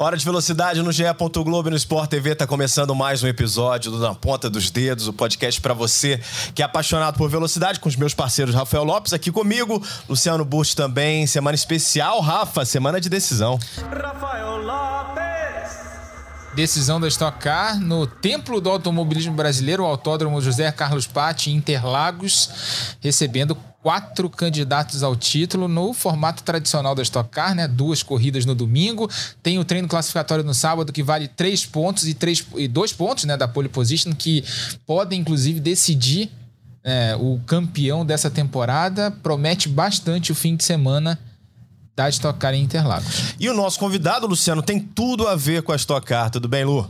Hora de velocidade no GE. Globo e no Sport TV tá começando mais um episódio do Na Ponta dos Dedos, o podcast para você que é apaixonado por velocidade, com os meus parceiros Rafael Lopes aqui comigo, Luciano Burst também. Semana especial, Rafa, semana de decisão. Rafael Lopes. Decisão da Stock Car no Templo do Automobilismo Brasileiro, o Autódromo José Carlos Patti, Interlagos, recebendo quatro candidatos ao título no formato tradicional da Stock Car, né? Duas corridas no domingo. Tem o treino classificatório no sábado que vale três pontos e, três, e dois pontos né, da pole position, que podem, inclusive, decidir é, o campeão dessa temporada. Promete bastante o fim de semana da Stock Car em Interlagos. E o nosso convidado, Luciano, tem tudo a ver com a Stock Car. Tudo bem, Lu?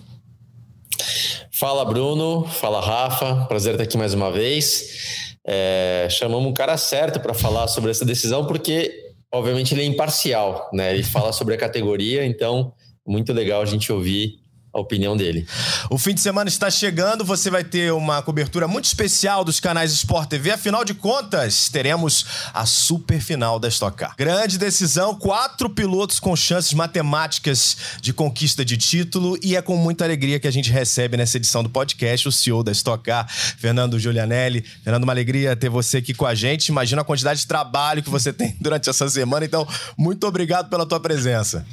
Fala, Bruno. Fala, Rafa. Prazer estar aqui mais uma vez. É, chamamos um cara certo para falar sobre essa decisão, porque, obviamente, ele é imparcial, né? Ele fala sobre a categoria, então, muito legal a gente ouvir a opinião dele. O fim de semana está chegando, você vai ter uma cobertura muito especial dos canais Sport TV. Afinal de contas, teremos a super final da Stock Car. Grande decisão, quatro pilotos com chances matemáticas de conquista de título e é com muita alegria que a gente recebe nessa edição do podcast o CEO da Stock Car, Fernando Giulianelli. Fernando, uma alegria ter você aqui com a gente. Imagina a quantidade de trabalho que você tem durante essa semana, então muito obrigado pela tua presença.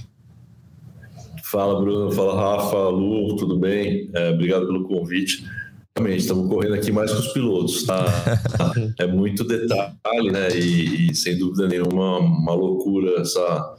Fala, Bruno. Fala, Rafa, Lu, tudo bem? É, obrigado pelo convite. Realmente, estamos correndo aqui mais com os pilotos, tá? é muito detalhe, né? E, e, sem dúvida nenhuma, uma loucura essa,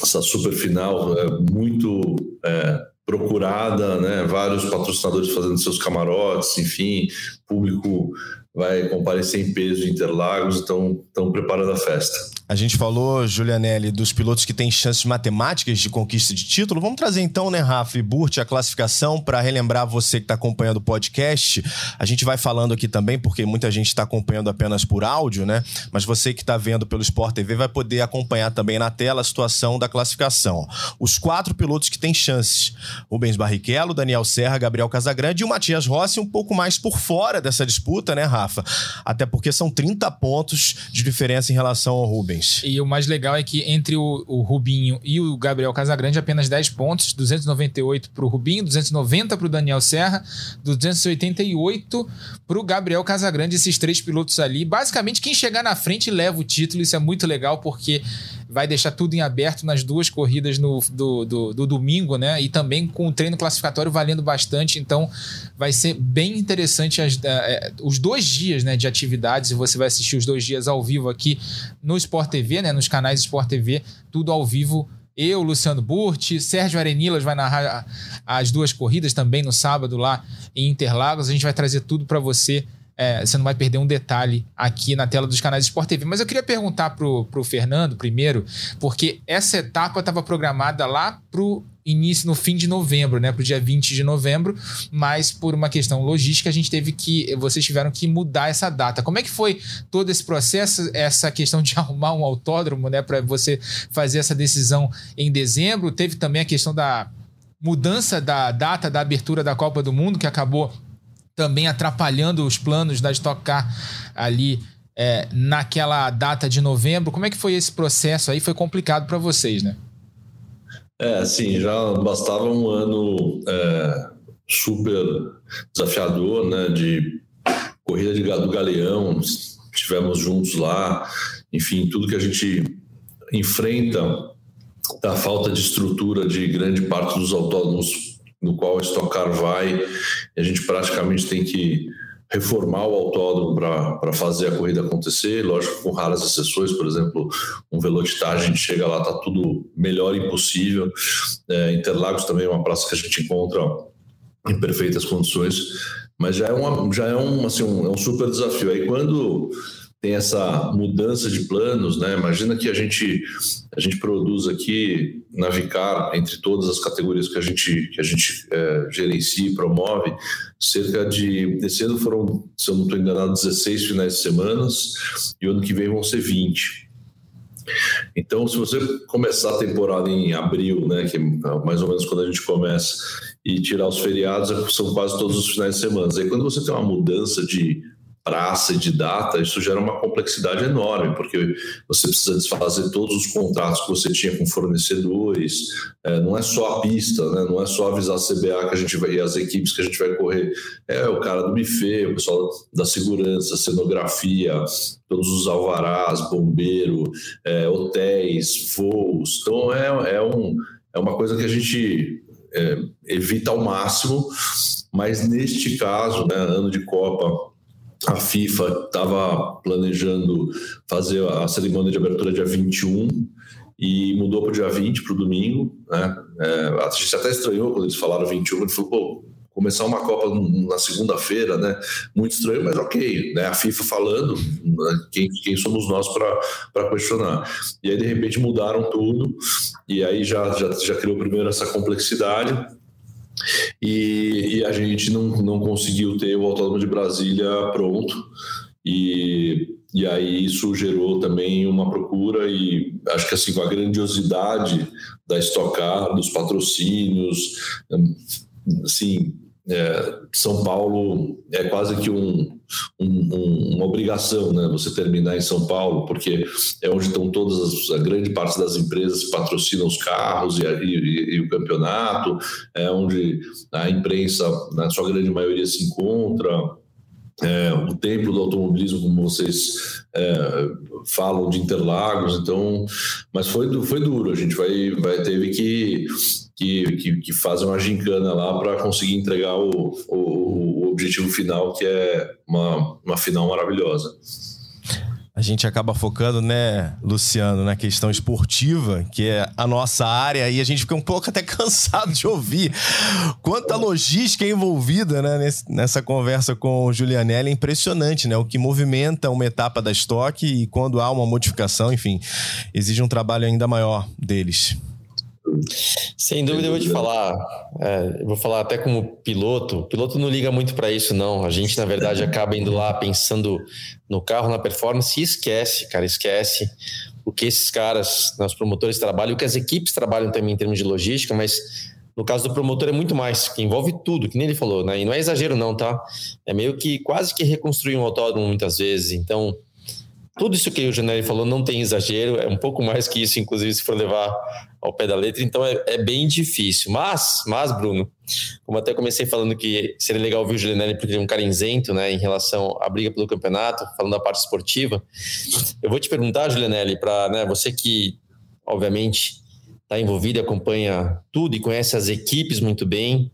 essa super final. É muito é, procurada, né? Vários patrocinadores fazendo seus camarotes, enfim, público vai comparecer em peso de Interlagos, então estão preparando a festa. A gente falou, Julianelli, dos pilotos que têm chances matemáticas de conquista de título. Vamos trazer então, né, Rafa e Burt, a classificação para relembrar você que está acompanhando o podcast. A gente vai falando aqui também, porque muita gente está acompanhando apenas por áudio, né? Mas você que está vendo pelo Sport TV vai poder acompanhar também na tela a situação da classificação. Os quatro pilotos que têm chances: Rubens Barrichello, Daniel Serra, Gabriel Casagrande e o Matias Rossi, um pouco mais por fora dessa disputa, né, Rafa? Até porque são 30 pontos de diferença em relação ao Rubens. Rubens. E o mais legal é que entre o, o Rubinho e o Gabriel Casagrande, apenas 10 pontos, 298 para o Rubinho, 290 para o Daniel Serra, 288 para o Gabriel Casagrande, esses três pilotos ali. Basicamente, quem chegar na frente leva o título, isso é muito legal, porque vai deixar tudo em aberto nas duas corridas no, do, do, do, domingo, né? E também com o treino classificatório valendo bastante. Então, vai ser bem interessante as, é, os dois dias né, de atividades. E você vai assistir os dois dias ao vivo aqui no Sport TV, né? Nos canais Sport TV, tudo ao vivo eu, Luciano Burti, Sérgio Arenilas vai narrar as duas corridas também no sábado lá em Interlagos. A gente vai trazer tudo para você é, você não vai perder um detalhe aqui na tela dos canais Sport TV. Mas eu queria perguntar pro, pro Fernando primeiro, porque essa etapa estava programada lá pro início no fim de novembro, né, pro dia 20 de novembro, mas por uma questão logística a gente teve que vocês tiveram que mudar essa data. Como é que foi todo esse processo, essa questão de arrumar um autódromo, né, para você fazer essa decisão em dezembro? Teve também a questão da mudança da data da abertura da Copa do Mundo que acabou também atrapalhando os planos da Stock Car ali é, naquela data de novembro. Como é que foi esse processo aí? Foi complicado para vocês, né? É, sim, já bastava um ano é, super desafiador, né? De corrida de, do Galeão, estivemos juntos lá, enfim, tudo que a gente enfrenta da falta de estrutura de grande parte dos autódromos no qual a Stock Car vai. a gente praticamente tem que reformar o autódromo para fazer a corrida acontecer, lógico, com raras exceções, por exemplo, um Velocitar, a gente chega lá, tá tudo melhor impossível. É, Interlagos também é uma praça que a gente encontra em perfeitas condições, mas já é, uma, já é, um, assim, um, é um super desafio. Aí quando tem essa mudança de planos, né? Imagina que a gente a gente produz aqui na Vicar entre todas as categorias que a gente que a gente é, gerencia e promove cerca de esse ano foram, se eu não estou enganado, 16 finais de semanas e o ano que vem vão ser 20. Então, se você começar a temporada em abril, né, que é mais ou menos quando a gente começa, e tirar os feriados, são quase todos os finais de semana. Aí quando você tem uma mudança de praça e de data, isso gera uma complexidade enorme, porque você precisa desfazer todos os contratos que você tinha com fornecedores, é, não é só a pista, né? não é só avisar a CBA que a gente vai, e as equipes que a gente vai correr, é o cara do buffet, o pessoal da segurança, cenografia, todos os alvarás, bombeiro, é, hotéis, voos, então é, é, um, é uma coisa que a gente é, evita ao máximo, mas neste caso, né, ano de Copa, a FIFA estava planejando fazer a cerimônia de abertura dia 21 e mudou para o dia 20, para o domingo. Né? É, a gente até estranhou quando eles falaram 21, ele falou, pô, começar uma Copa na segunda-feira, né? Muito estranho, mas ok, né? A FIFA falando, né? quem, quem somos nós para questionar? E aí, de repente, mudaram tudo, e aí já, já, já criou primeiro essa complexidade e, e, a gente não, não conseguiu ter o Autódromo de Brasília pronto. E, e aí isso gerou também uma procura e acho que assim com a grandiosidade da Stock Car, dos patrocínios, assim, é, São Paulo é quase que um, um, uma obrigação, né? Você terminar em São Paulo, porque é onde estão todas as, a grande parte das empresas que patrocinam os carros e, e, e, o campeonato, é onde a imprensa, na sua grande maioria, se encontra. É, o templo do automobilismo, como vocês é, falam de Interlagos, então, mas foi, foi duro. A gente vai, vai teve que que, que, que fazem uma gincana lá para conseguir entregar o, o, o, objetivo final, que é uma, uma final maravilhosa. A gente acaba focando, né, Luciano, na questão esportiva, que é a nossa área, e a gente fica um pouco até cansado de ouvir quanta logística é envolvida né, nessa conversa com o Julianelli. É impressionante, né? O que movimenta uma etapa da estoque e quando há uma modificação, enfim, exige um trabalho ainda maior deles. Sem dúvida, eu vou te falar. É, eu vou falar até como piloto. O piloto não liga muito para isso, não. A gente, na verdade, acaba indo lá pensando no carro, na performance e esquece, cara, esquece o que esses caras, né, os promotores trabalham, o que as equipes trabalham também em termos de logística, mas no caso do promotor é muito mais, que envolve tudo, que nem ele falou, né? E não é exagero, não, tá? É meio que quase que reconstruir um autódromo muitas vezes. Então, tudo isso que o Janelli falou não tem exagero, é um pouco mais que isso, inclusive, se for levar ao pé da letra, então é, é bem difícil. Mas, mas, Bruno, como até comecei falando que seria legal ouvir o Julianelli porque ele é um cara isento, né, em relação à briga pelo campeonato, falando da parte esportiva, eu vou te perguntar, Julianelli, para né, você que, obviamente, está envolvido acompanha tudo e conhece as equipes muito bem,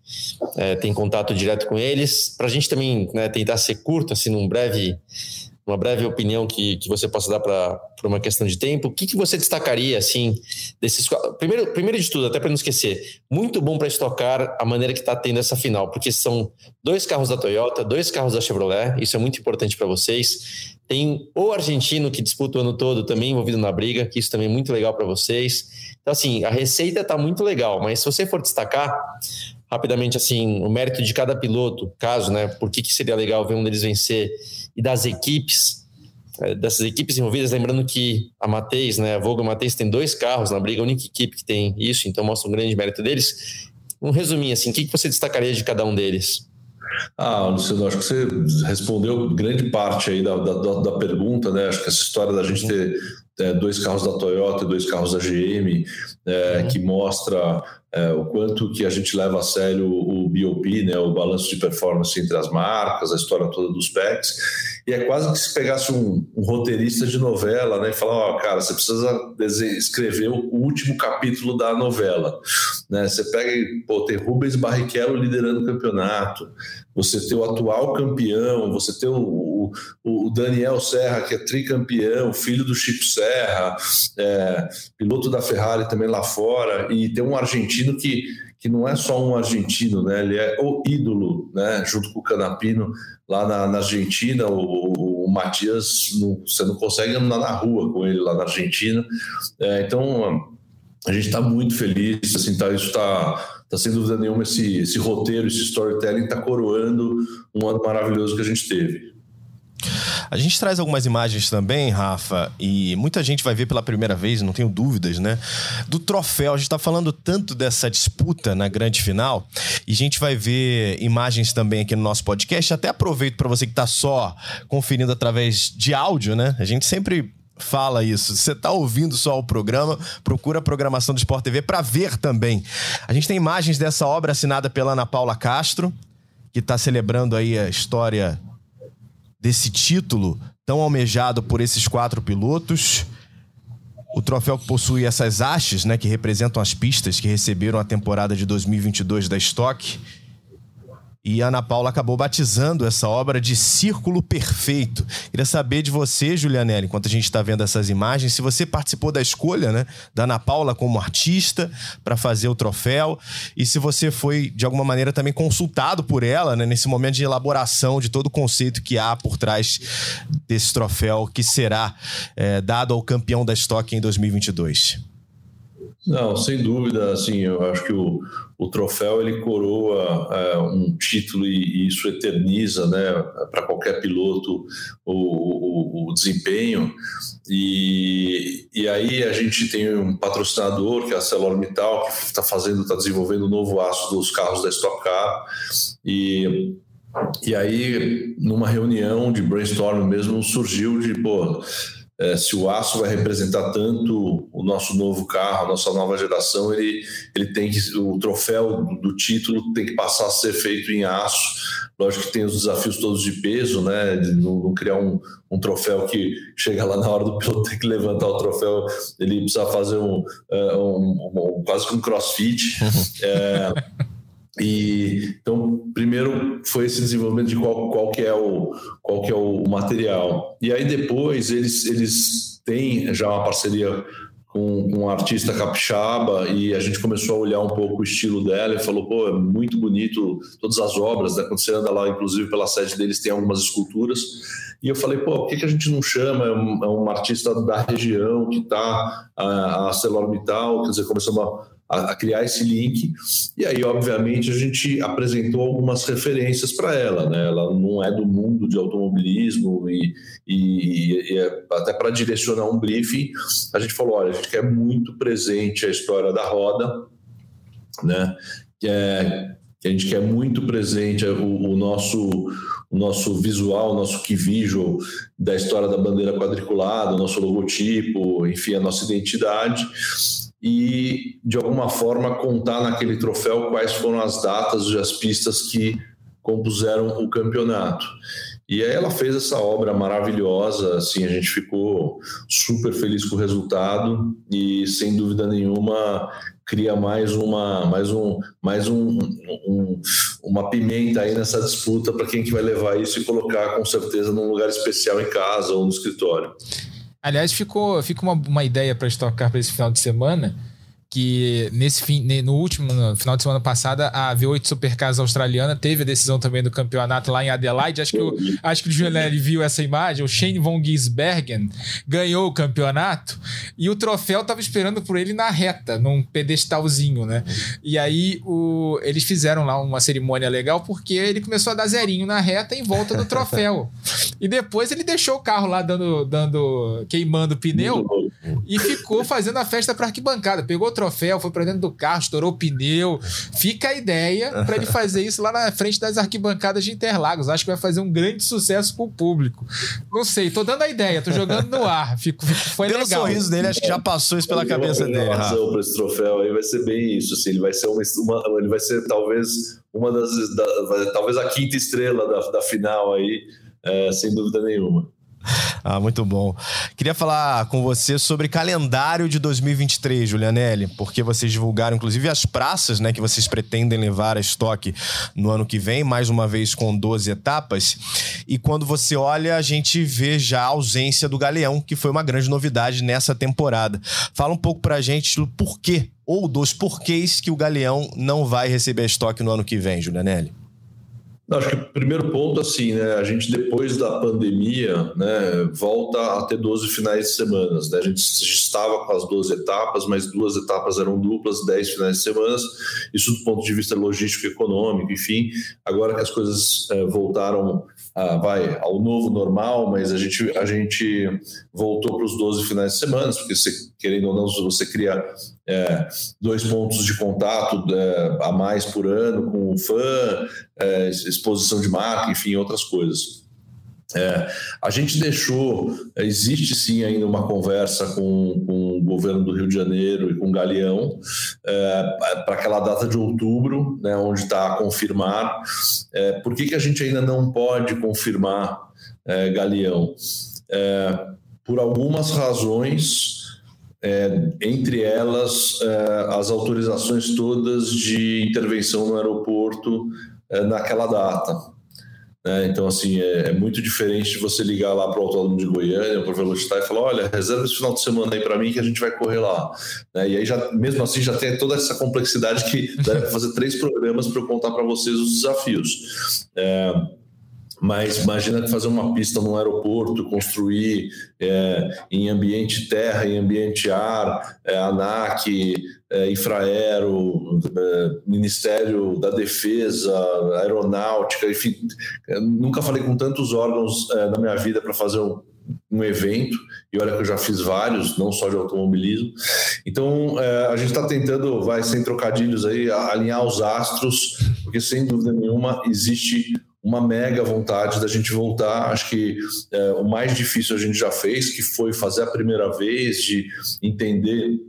é, tem contato direto com eles, para a gente também né, tentar ser curto, assim, num breve uma breve opinião que, que você possa dar para uma questão de tempo. O que, que você destacaria, assim, desses. Primeiro, primeiro de tudo, até para não esquecer, muito bom para estocar a maneira que está tendo essa final, porque são dois carros da Toyota, dois carros da Chevrolet, isso é muito importante para vocês. Tem o argentino que disputa o ano todo também envolvido na briga, que isso também é muito legal para vocês. Então, assim, a receita está muito legal, mas se você for destacar, rapidamente, assim, o mérito de cada piloto, caso, né, por que, que seria legal ver um deles vencer e das equipes, é, dessas equipes envolvidas, lembrando que a Mateis, né, a Volga Mateis tem dois carros na briga, a única equipe que tem isso, então mostra um grande mérito deles. Um resuminho, assim, o que, que você destacaria de cada um deles? Ah, Luciano, acho que você respondeu grande parte aí da, da, da pergunta, né? Acho que essa história da gente ter é, dois carros da Toyota e dois carros da GM, é, uhum. que mostra é, o quanto que a gente leva a sério o BOP, né, o balanço de performance entre as marcas, a história toda dos packs. E é quase que se pegasse um, um roteirista de novela né, e falar: ó, oh, cara, você precisa escrever o último capítulo da novela. Né? Você pega pô, tem Rubens Barrichello liderando o campeonato, você tem o atual campeão, você tem o, o, o Daniel Serra, que é tricampeão, filho do Chico Serra, é, piloto da Ferrari também lá fora, e tem um argentino que, que não é só um argentino, né? ele é o ídolo, né? junto com o Canapino, lá na, na Argentina, o, o Matias, não, você não consegue andar na rua com ele lá na Argentina. É, então, a gente está muito feliz, assim, tá, isso está tá sem dúvida nenhuma esse, esse roteiro, esse storytelling está coroando um ano maravilhoso que a gente teve. A gente traz algumas imagens também, Rafa, e muita gente vai ver pela primeira vez, não tenho dúvidas, né? Do troféu. A gente está falando tanto dessa disputa na grande final, e a gente vai ver imagens também aqui no nosso podcast. Até aproveito para você que está só conferindo através de áudio, né? A gente sempre fala isso. Você está ouvindo só o programa, procura a programação do Sport TV para ver também. A gente tem imagens dessa obra assinada pela Ana Paula Castro, que está celebrando aí a história desse título tão almejado por esses quatro pilotos. O troféu que possui essas hastes, né, que representam as pistas que receberam a temporada de 2022 da Stock e Ana Paula acabou batizando essa obra de Círculo Perfeito. Queria saber de você, Julianelli, enquanto a gente está vendo essas imagens, se você participou da escolha né, da Ana Paula como artista para fazer o troféu e se você foi, de alguma maneira, também consultado por ela né, nesse momento de elaboração de todo o conceito que há por trás desse troféu que será é, dado ao campeão da Stock em 2022. Não, sem dúvida, assim, eu acho que o, o troféu ele coroa é, um título e, e, isso eterniza, né, para qualquer piloto o, o, o, desempenho. E, e aí a gente tem um patrocinador que é a ArcelorMittal que está fazendo, está desenvolvendo o um novo aço dos carros da Stock Car e e aí, numa reunião de brainstorming mesmo, surgiu de, pô, é, se o aço vai representar tanto o nosso novo carro, a nossa nova geração, ele, ele tem que o troféu do, título tem que passar a ser feito em aço. Lógico que tem os desafios todos de peso, né? De não, não criar um, um troféu que chega lá na hora do piloto ter que levantar o troféu, ele precisa fazer um, é, um, um, um quase que um crossfit. É, e então, primeiro foi esse desenvolvimento de qual, qual que é o qual que é o material. E aí depois eles eles têm já uma parceria com, um artista capixaba e a gente começou a olhar um pouco o estilo dela e falou, pô, é muito bonito todas as obras, né? Quando você anda lá, inclusive pela sede deles tem algumas esculturas. E eu falei, pô, por que, que a gente não chama um, é um artista da região que está a, a ArcelorMittal, quer dizer, começamos a a, a, criar esse link. E aí, obviamente, a gente apresentou algumas referências para ela. Né? Ela não é do mundo de automobilismo e, e, e é até para direcionar um briefing, a gente falou: olha, a gente quer muito presente a história da roda, né? que, é, que a gente quer muito presente o, o nosso o nosso visual, o nosso key visual da história da bandeira quadriculada, o nosso logotipo, enfim, a nossa identidade e, de alguma forma, contar naquele troféu quais foram as datas e as pistas que compuseram o campeonato. E aí ela fez essa obra maravilhosa, assim, a gente ficou super feliz com o resultado e, sem dúvida nenhuma, cria mais uma mais um mais um, um uma pimenta aí nessa disputa para quem que vai levar isso e colocar com certeza num lugar especial em casa ou no escritório. Aliás, ficou, fica uma, uma ideia para estocar para esse final de semana que nesse fim, no último no final de semana passada, a V8 Supercars australiana teve a decisão também do campeonato lá em Adelaide. Acho que o, acho que o Julianelli viu essa imagem. O Shane von Gisbergen ganhou o campeonato e o troféu estava esperando por ele na reta, num pedestalzinho, né? E aí o, eles fizeram lá uma cerimônia legal porque ele começou a dar zerinho na reta em volta do troféu. e depois ele deixou o carro lá dando, dando queimando pneu e ficou fazendo a festa para arquibancada. Pegou o troféu, foi para dentro do carro, estourou o pneu. Fica a ideia para ele fazer isso lá na frente das arquibancadas de Interlagos. Acho que vai fazer um grande sucesso com o público. Não sei, tô dando a ideia, tô jogando no ar. Fico, fico, foi Pelo legal. sorriso dele, acho que já passou isso pela cabeça dele. razão para esse troféu aí vai ser bem isso. Assim, ele vai ser uma, uma ele vai ser talvez uma das da, talvez a quinta estrela da, da final aí, é, sem dúvida nenhuma. Ah, muito bom. Queria falar com você sobre calendário de 2023, Julianelli, porque vocês divulgaram, inclusive, as praças né, que vocês pretendem levar a estoque no ano que vem, mais uma vez com 12 etapas. E quando você olha, a gente vê já a ausência do Galeão, que foi uma grande novidade nessa temporada. Fala um pouco pra gente do porquê, ou dos porquês que o Galeão não vai receber a estoque no ano que vem, Julianelli. Acho que o primeiro ponto, assim, né, a gente depois da pandemia, né, volta a ter 12 finais de semana. Né? A gente estava com as 12 etapas, mas duas etapas eram duplas, 10 finais de semana. Isso do ponto de vista logístico, econômico, enfim. Agora que as coisas é, voltaram vai, ao novo normal, mas a gente, a gente voltou para os 12 finais de semana, porque querendo ou não, você cria é, dois pontos de contato é, a mais por ano com o fã, é, exposição de marca, enfim, outras coisas. É, a gente deixou, existe sim ainda uma conversa com, com, o governo do Rio de Janeiro e com o Galeão é, para aquela data de outubro, né, onde está a confirmar. É, por que, que a gente ainda não pode confirmar Galeão? Por algumas razões é, entre elas é, as autorizações todas de intervenção no aeroporto é, naquela data. Né? Então, assim, é, é, muito diferente de você ligar lá para o Autódromo de Goiânia, para o Velocitar e falar: olha, reserva esse final de semana aí para mim que a gente vai correr lá. Né? E aí, já, mesmo assim, já tem toda essa complexidade que deve fazer três programas para eu contar para vocês os desafios. É, mas imagina fazer uma pista no aeroporto, construir é, em ambiente terra, em ambiente ar, é, ANAC, é, Infraero, é, Ministério da Defesa, Aeronáutica, enfim, nunca falei com tantos órgãos é, na minha vida para fazer um, um evento, e olha que eu já fiz vários, não só de automobilismo. Então, é, a gente está tentando, vai sem trocadilhos aí, alinhar os astros, porque sem dúvida nenhuma existe uma mega vontade da gente voltar. Acho que é, o mais difícil a gente já fez, que foi fazer a primeira vez, de entender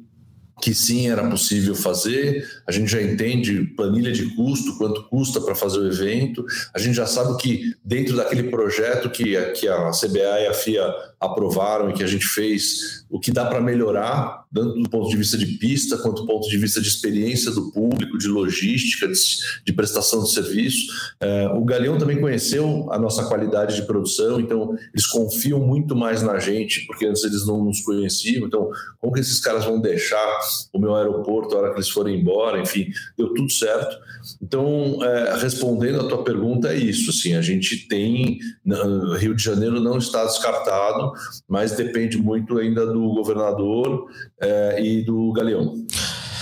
que sim era possível fazer, a gente já entende planilha de custo, quanto custa para fazer o evento, a gente já sabe que dentro daquele projeto que, que a CBA e a FIA aprovaram e que a gente fez, o que dá para melhorar, tanto do ponto de vista de pista, quanto do ponto de vista de experiência do público, de logística, de, de prestação de serviço. É, o Galeão também conheceu a nossa qualidade de produção, então eles confiam muito mais na gente, porque antes eles não nos conheciam. Então, como que esses caras vão deixar o meu aeroporto a hora que eles forem embora? Enfim, deu tudo certo. Então, é, respondendo a tua pergunta, é isso. Assim, a gente tem. Rio de Janeiro não está descartado, mas depende muito ainda do governador é, e do Galeão.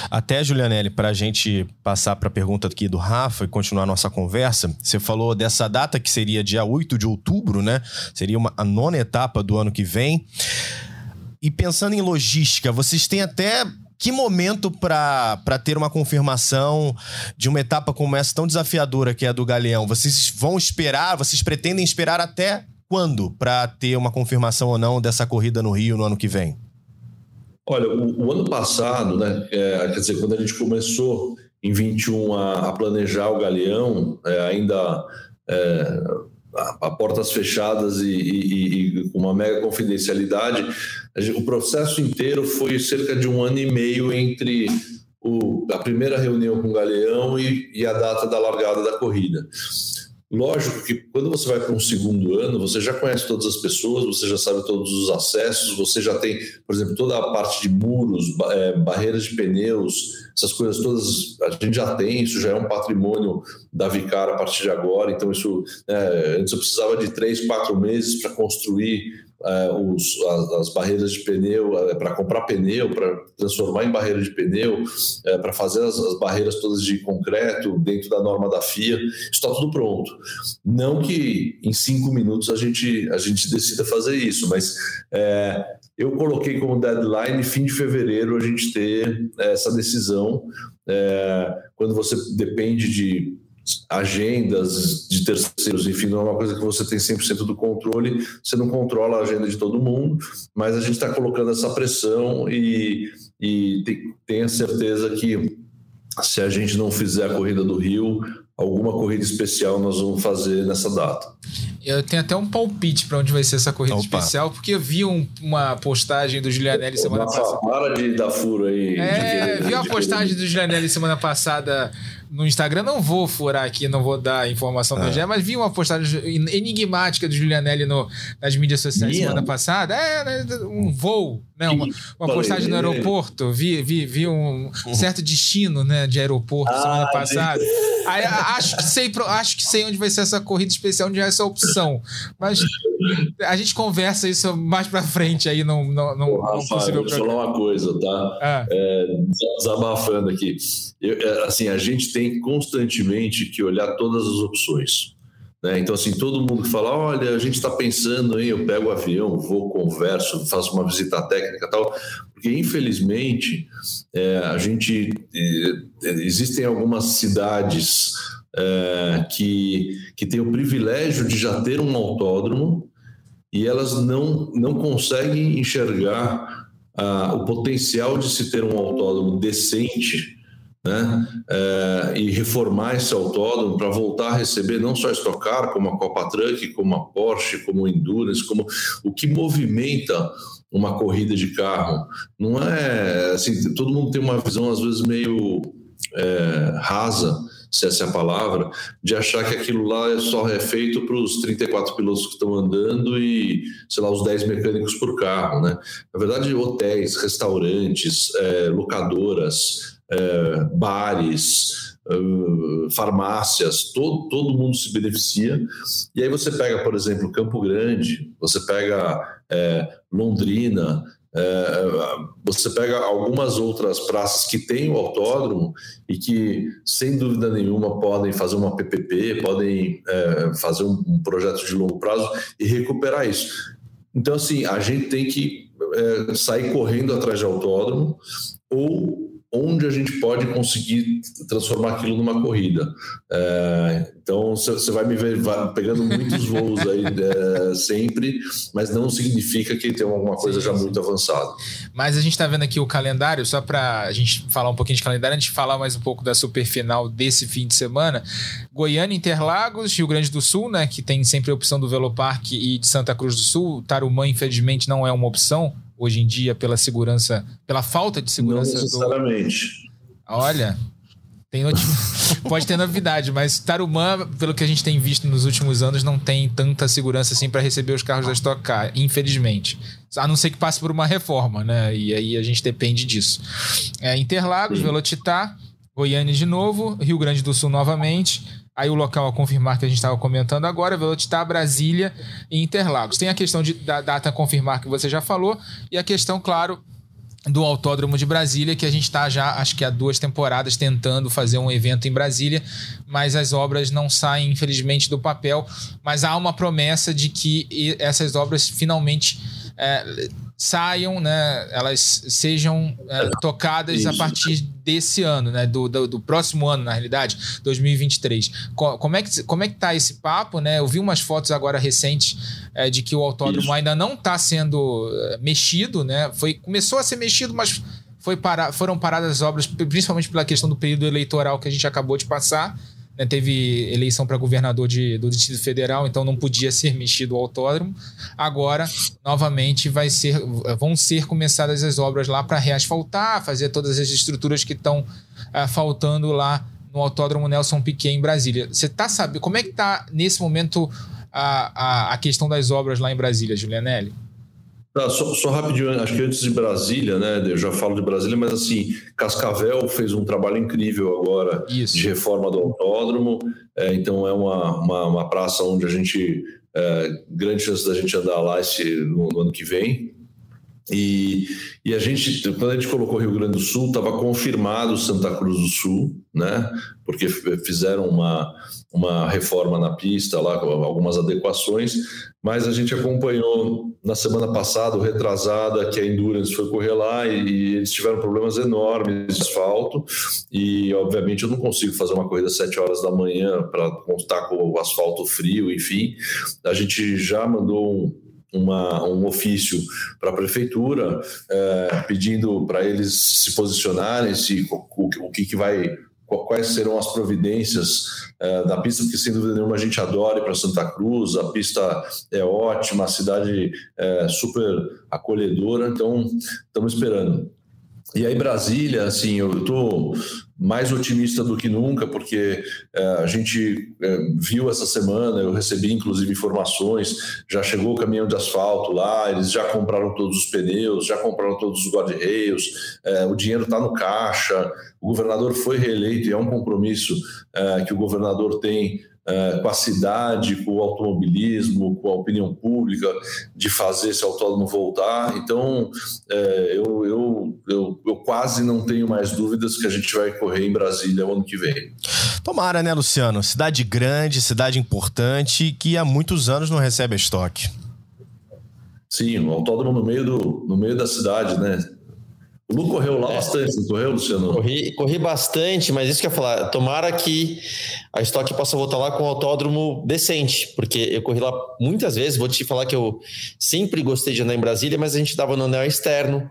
Até, Julianelli, para a gente passar para a pergunta aqui do Rafa e continuar a nossa conversa, você falou dessa data que seria dia 8 de outubro, né? Seria uma, a nona etapa do ano que vem. E pensando em logística, vocês têm até que momento para ter uma confirmação de uma etapa como essa tão desafiadora que é a do Galeão? Vocês vão esperar, vocês pretendem esperar até quando para ter uma confirmação ou não dessa corrida no Rio no ano que vem? Olha, o, o ano passado, né, é, quer dizer, quando a gente começou em 21 a, a planejar o Galeão, é, ainda é, a, a, portas fechadas e, com uma mega confidencialidade, o processo inteiro foi cerca de um ano e meio entre o, a primeira reunião com o Galeão e, e a data da largada da corrida. Lógico que quando você vai para um segundo ano, você já conhece todas as pessoas, você já sabe todos os acessos, você já tem, por exemplo, toda a parte de muros, é, barreiras de pneus, essas coisas todas a gente já tem, isso já é um patrimônio da Vicar a partir de agora. Então, isso é, antes eu precisava de três, quatro meses para construir é, os, as, as, barreiras de pneu, é, para comprar pneu, para transformar em barreira de pneu, é, para fazer as, as, barreiras todas de concreto dentro da norma da FIA, está tudo pronto. Não que em cinco minutos a gente, a gente decida fazer isso, mas é, eu coloquei como deadline fim de fevereiro a gente ter essa decisão. É, quando você depende de agendas de terceiros, enfim, não é uma coisa que você tem 100% do controle, você não controla a agenda de todo mundo, mas a gente está colocando essa pressão e, e tenha certeza que se a gente não fizer a corrida do Rio, alguma corrida especial nós vamos fazer nessa data. Eu tenho até um palpite para onde vai ser essa corrida Opa. especial, porque eu vi um, uma postagem do Julianelli semana Nossa, passada. Para de dar furo aí. É, vi uma postagem do Julianelli semana passada no Instagram. Não vou furar aqui, não vou dar informação do ah. mas vi uma postagem enigmática do Julianelli no, nas mídias sociais Minha? semana passada. É, né, um voo, né? Uma, uma postagem no aeroporto. Vi, vi, vi um certo destino né, de aeroporto ah, semana passada. Aí, acho, que sei, acho que sei onde vai ser essa corrida especial, onde é essa opção. Mas a gente conversa isso mais pra frente aí, não, não, não, Rafa. Deixa eu falar uma coisa, tá? Ah. É, desabafando aqui. Eu, é, assim, a gente tem constantemente que olhar todas as opções. Né? Então, assim, todo mundo fala, olha, a gente está pensando em eu pego o avião, vou, converso, faço uma visita técnica tal, porque infelizmente é, a gente é, existem algumas cidades é, que, que têm o privilégio de já ter um autódromo e elas não, não conseguem enxergar ah, o potencial de se ter um autódromo decente né? É, e reformar esse autódromo para voltar a receber não só a Stock Car, como a Copa Truck, como a Porsche, como o Endurance, como o que movimenta uma corrida de carro. Não é assim, todo mundo tem uma visão às vezes meio é, rasa, se essa é a palavra, de achar que aquilo lá é só é feito para os 34 pilotos que estão andando e, sei lá, os 10 mecânicos por carro, né? Na verdade, hotéis, restaurantes, é, locadoras, é, bares, é, farmácias, todo, todo mundo se beneficia. E aí você pega, por exemplo, Campo Grande, você pega é, Londrina, é, você pega algumas outras praças que têm o autódromo e que, sem dúvida nenhuma, podem fazer uma PPP, podem é, fazer um, um, projeto de longo prazo e recuperar isso. Então, assim, a gente tem que sair correndo atrás de autódromo ou onde a gente pode conseguir transformar aquilo numa corrida. É, então você vai me ver pegando muitos voos aí é, sempre, mas não significa que tem alguma coisa sim, já sim. muito avançada. Mas a gente está vendo aqui o calendário, só para a gente falar um pouquinho de calendário, a gente falar mais um pouco da super final desse fim de semana. Goiânia, Interlagos, Rio Grande do Sul, né, que tem sempre a opção do Velopark e de Santa Cruz do Sul. Tarumã, infelizmente, não é uma opção hoje em dia pela segurança, pela falta de segurança. Não necessariamente. Do... Olha, tem pode ter novidade, mas Tarumã, pelo que a gente tem visto nos últimos anos, não tem tanta segurança assim para receber os carros da Stock Car, infelizmente. A não ser que passe por uma reforma, né? E aí a gente depende disso. É, Interlagos, Sim. Velocitar, Goiânia de novo, Rio Grande do Sul novamente. Aí o local a confirmar que a gente estava comentando agora, Velocitar, Brasília e Interlagos. Tem a questão de, da data a confirmar que você já falou e a questão, claro, do Autódromo de Brasília, que a gente está já, acho que há duas temporadas, tentando fazer um evento em Brasília, mas as obras não saem, infelizmente, do papel. Mas há uma promessa de que essas obras finalmente é, saiam, né, elas sejam é, tocadas Isso. a partir desse ano, né, do, do, do, próximo ano, na realidade, 2023. Como é que como é que tá esse papo, né? Eu vi umas fotos agora recentes é, de que o autódromo Isso. ainda não está sendo é, mexido, né? Foi começou a ser mexido, mas foi para, foram paradas as obras, principalmente pela questão do período eleitoral que a gente acabou de passar. Né, teve eleição para governador de, do Distrito Federal, então não podia ser mexido o autódromo. Agora, novamente, vai ser, vão ser começadas as obras lá para reasfaltar, fazer todas as estruturas que estão uh, faltando lá no Autódromo Nelson Piquet em Brasília. Você está sabendo como é que está nesse momento a, a, a questão das obras lá em Brasília, Julianelli? Tá, só, só, rapidinho, acho que antes de Brasília, né? Eu já falo de Brasília, mas assim, Cascavel fez um trabalho incrível agora Isso. de reforma do autódromo. É, então é uma, uma, uma, praça onde a gente. É, grande chance da gente andar lá esse, no, no ano que vem. E, e, a gente, quando a gente colocou Rio Grande do Sul, estava confirmado Santa Cruz do Sul, né? Porque fizeram uma, uma reforma na pista lá, algumas adequações, mas a gente acompanhou na semana passada, retrasada, que a Endurance foi correr lá e, e eles tiveram problemas enormes de asfalto. E, obviamente, eu não consigo fazer uma corrida às 7 horas da manhã para contar com o asfalto frio, enfim. A gente já mandou um uma, um ofício para a prefeitura é, pedindo para eles se posicionarem se o, o, que, que vai quais serão as providências uh, da pista, porque sem dúvida nenhuma a gente adora ir para Santa Cruz, a pista é ótima, a cidade é super acolhedora, então estamos esperando. E aí, Brasília, assim, eu estou mais otimista do que nunca, porque é, a gente é, viu essa semana, eu recebi inclusive informações, já chegou o caminhão de asfalto lá, eles já compraram todos os pneus, já compraram todos os guarda-reios, é, o dinheiro está no caixa, o governador foi reeleito e é um compromisso que o governador tem é, com a cidade, com o automobilismo, com a opinião pública, de fazer esse autódromo voltar. Então, é, eu, eu, eu, eu, quase não tenho mais dúvidas que a gente vai correr em Brasília o ano que vem. Tomara, né, Luciano? Cidade grande, cidade importante, que há muitos anos não recebe estoque. Sim, o autódromo no meio, do, no meio da cidade, né? O Lu correu lá é. bastante, não correu, Luciano? Corri, corri bastante, mas isso que eu ia falar, tomara que a Stock possa voltar lá com um autódromo decente, porque eu corri lá muitas vezes, vou te falar que eu sempre gostei de andar em Brasília, mas a gente estava no anel externo,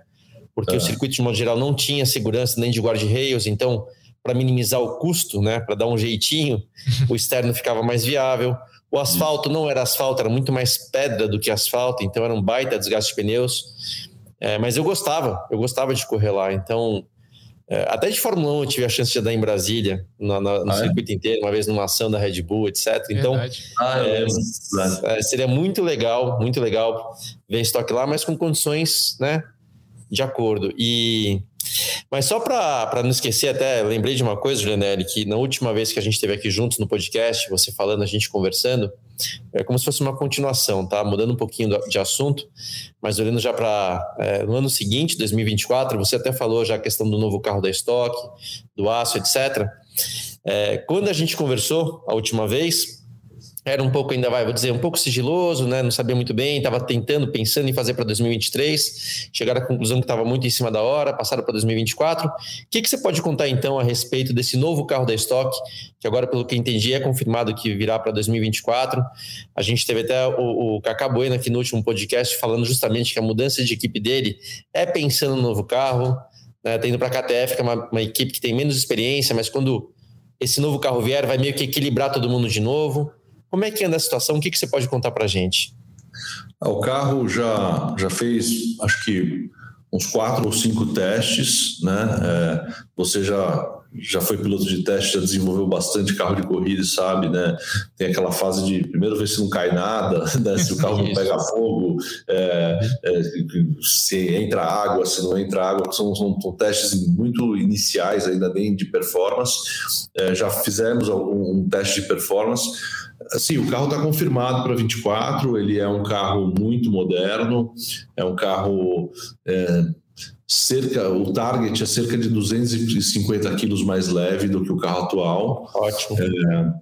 porque é. o circuito de modo geral não tinha segurança nem de guarda-reios, então para minimizar o custo, né, para dar um jeitinho, o externo ficava mais viável. O asfalto não era asfalto, era muito mais pedra do que asfalto, então era um baita desgaste de pneus. É, mas eu gostava, eu gostava de correr lá. Então, é, até de Fórmula 1 eu tive a chance de andar em Brasília, no, no ah, é? circuito é? inteiro, uma vez numa ação da Red Bull, etc. Então, ah, é, é, seria muito legal, muito legal ver estoque lá, mas com condições, né, de acordo. E mas só para não esquecer, até lembrei de uma coisa, Julianelli, que na última vez que a gente esteve aqui juntos no podcast, você falando, a gente conversando, é como se fosse uma continuação, tá? Mudando um pouquinho de assunto, mas olhando já para é, no ano seguinte, 2024, você até falou já a questão do novo carro da estoque, do aço, etc. É, quando a gente conversou a última vez, era um pouco ainda vai, vou dizer, um pouco sigiloso, né? Não sabia muito bem, estava tentando, pensando em fazer para 2023, chegaram à conclusão que estava muito em cima da hora, passaram para 2024. O que, que você pode contar então a respeito desse novo carro da Stock, que agora, pelo que entendi, é confirmado que virá para 2024? A gente teve até o, o Cacá Bueno aqui no último podcast falando justamente que a mudança de equipe dele é pensando no novo carro, né? Tá para a KTF, que é uma, uma equipe que tem menos experiência, mas quando esse novo carro vier, vai meio que equilibrar todo mundo de novo. Como é que anda a situação? O que, que você pode contar para a gente? Ah, o carro já, já fez, acho que uns quatro ou cinco testes, né? É, você já já foi piloto de teste, já desenvolveu bastante carro de corrida, sabe, né? Tem aquela fase de primeiro ver se não cai nada, né? se o carro não pega fogo, é, é, se entra água, se não entra água, são, são, são testes muito iniciais ainda nem de performance. É, já fizemos um, um teste de performance Assim, o carro está confirmado para 24, ele é um carro muito moderno, é um carro é, cerca, o target é cerca de 250 quilos mais leve do que o carro atual. Ótimo. É,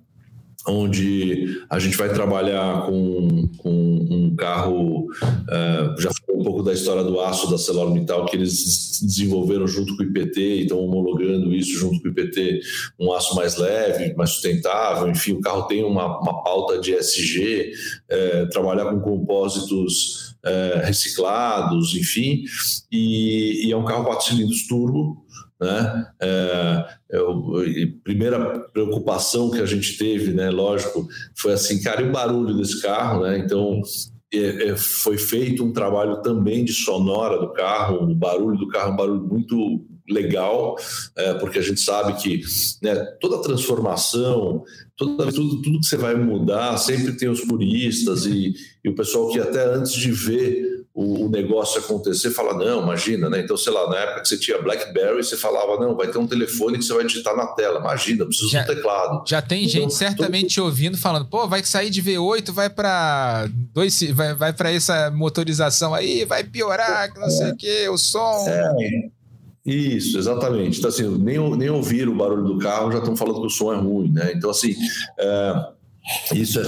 onde a gente vai trabalhar com, com um carro, uh, já falou um pouco da história do aço da ArcelorMittal, que eles desenvolveram junto com o IPT e estão homologando isso junto com o IPT, um aço mais leve, mais sustentável, enfim, o carro tem uma, uma pauta de SG, uh, trabalhar com compósitos uh, reciclados, enfim, e, e é um carro 4 cilindros turbo, né? É, eu, primeira preocupação que a gente teve, né? Lógico, foi assim, cara, e o barulho desse carro, né? Então é, é, foi feito um trabalho também de sonora do carro, o barulho do carro é um barulho muito legal, é, porque a gente sabe que né, toda transformação, toda, tudo, tudo que você vai mudar, sempre tem os puristas e, e o pessoal que até antes de ver o, o, negócio acontecer, fala, não, imagina, né? Então, sei lá, na época que você tinha BlackBerry, você falava, não, vai ter um telefone que você vai digitar na tela, imagina, preciso já, do teclado. Já tem então, gente certamente todo... ouvindo, falando, pô, vai sair de V8, vai para dois, vai, vai para essa motorização aí, vai piorar, que não é. sei o que, o som. É. Isso, exatamente. Então, assim, nem, nem ouvir o barulho do carro já estão falando que o som é ruim, né? Então, assim, é, isso é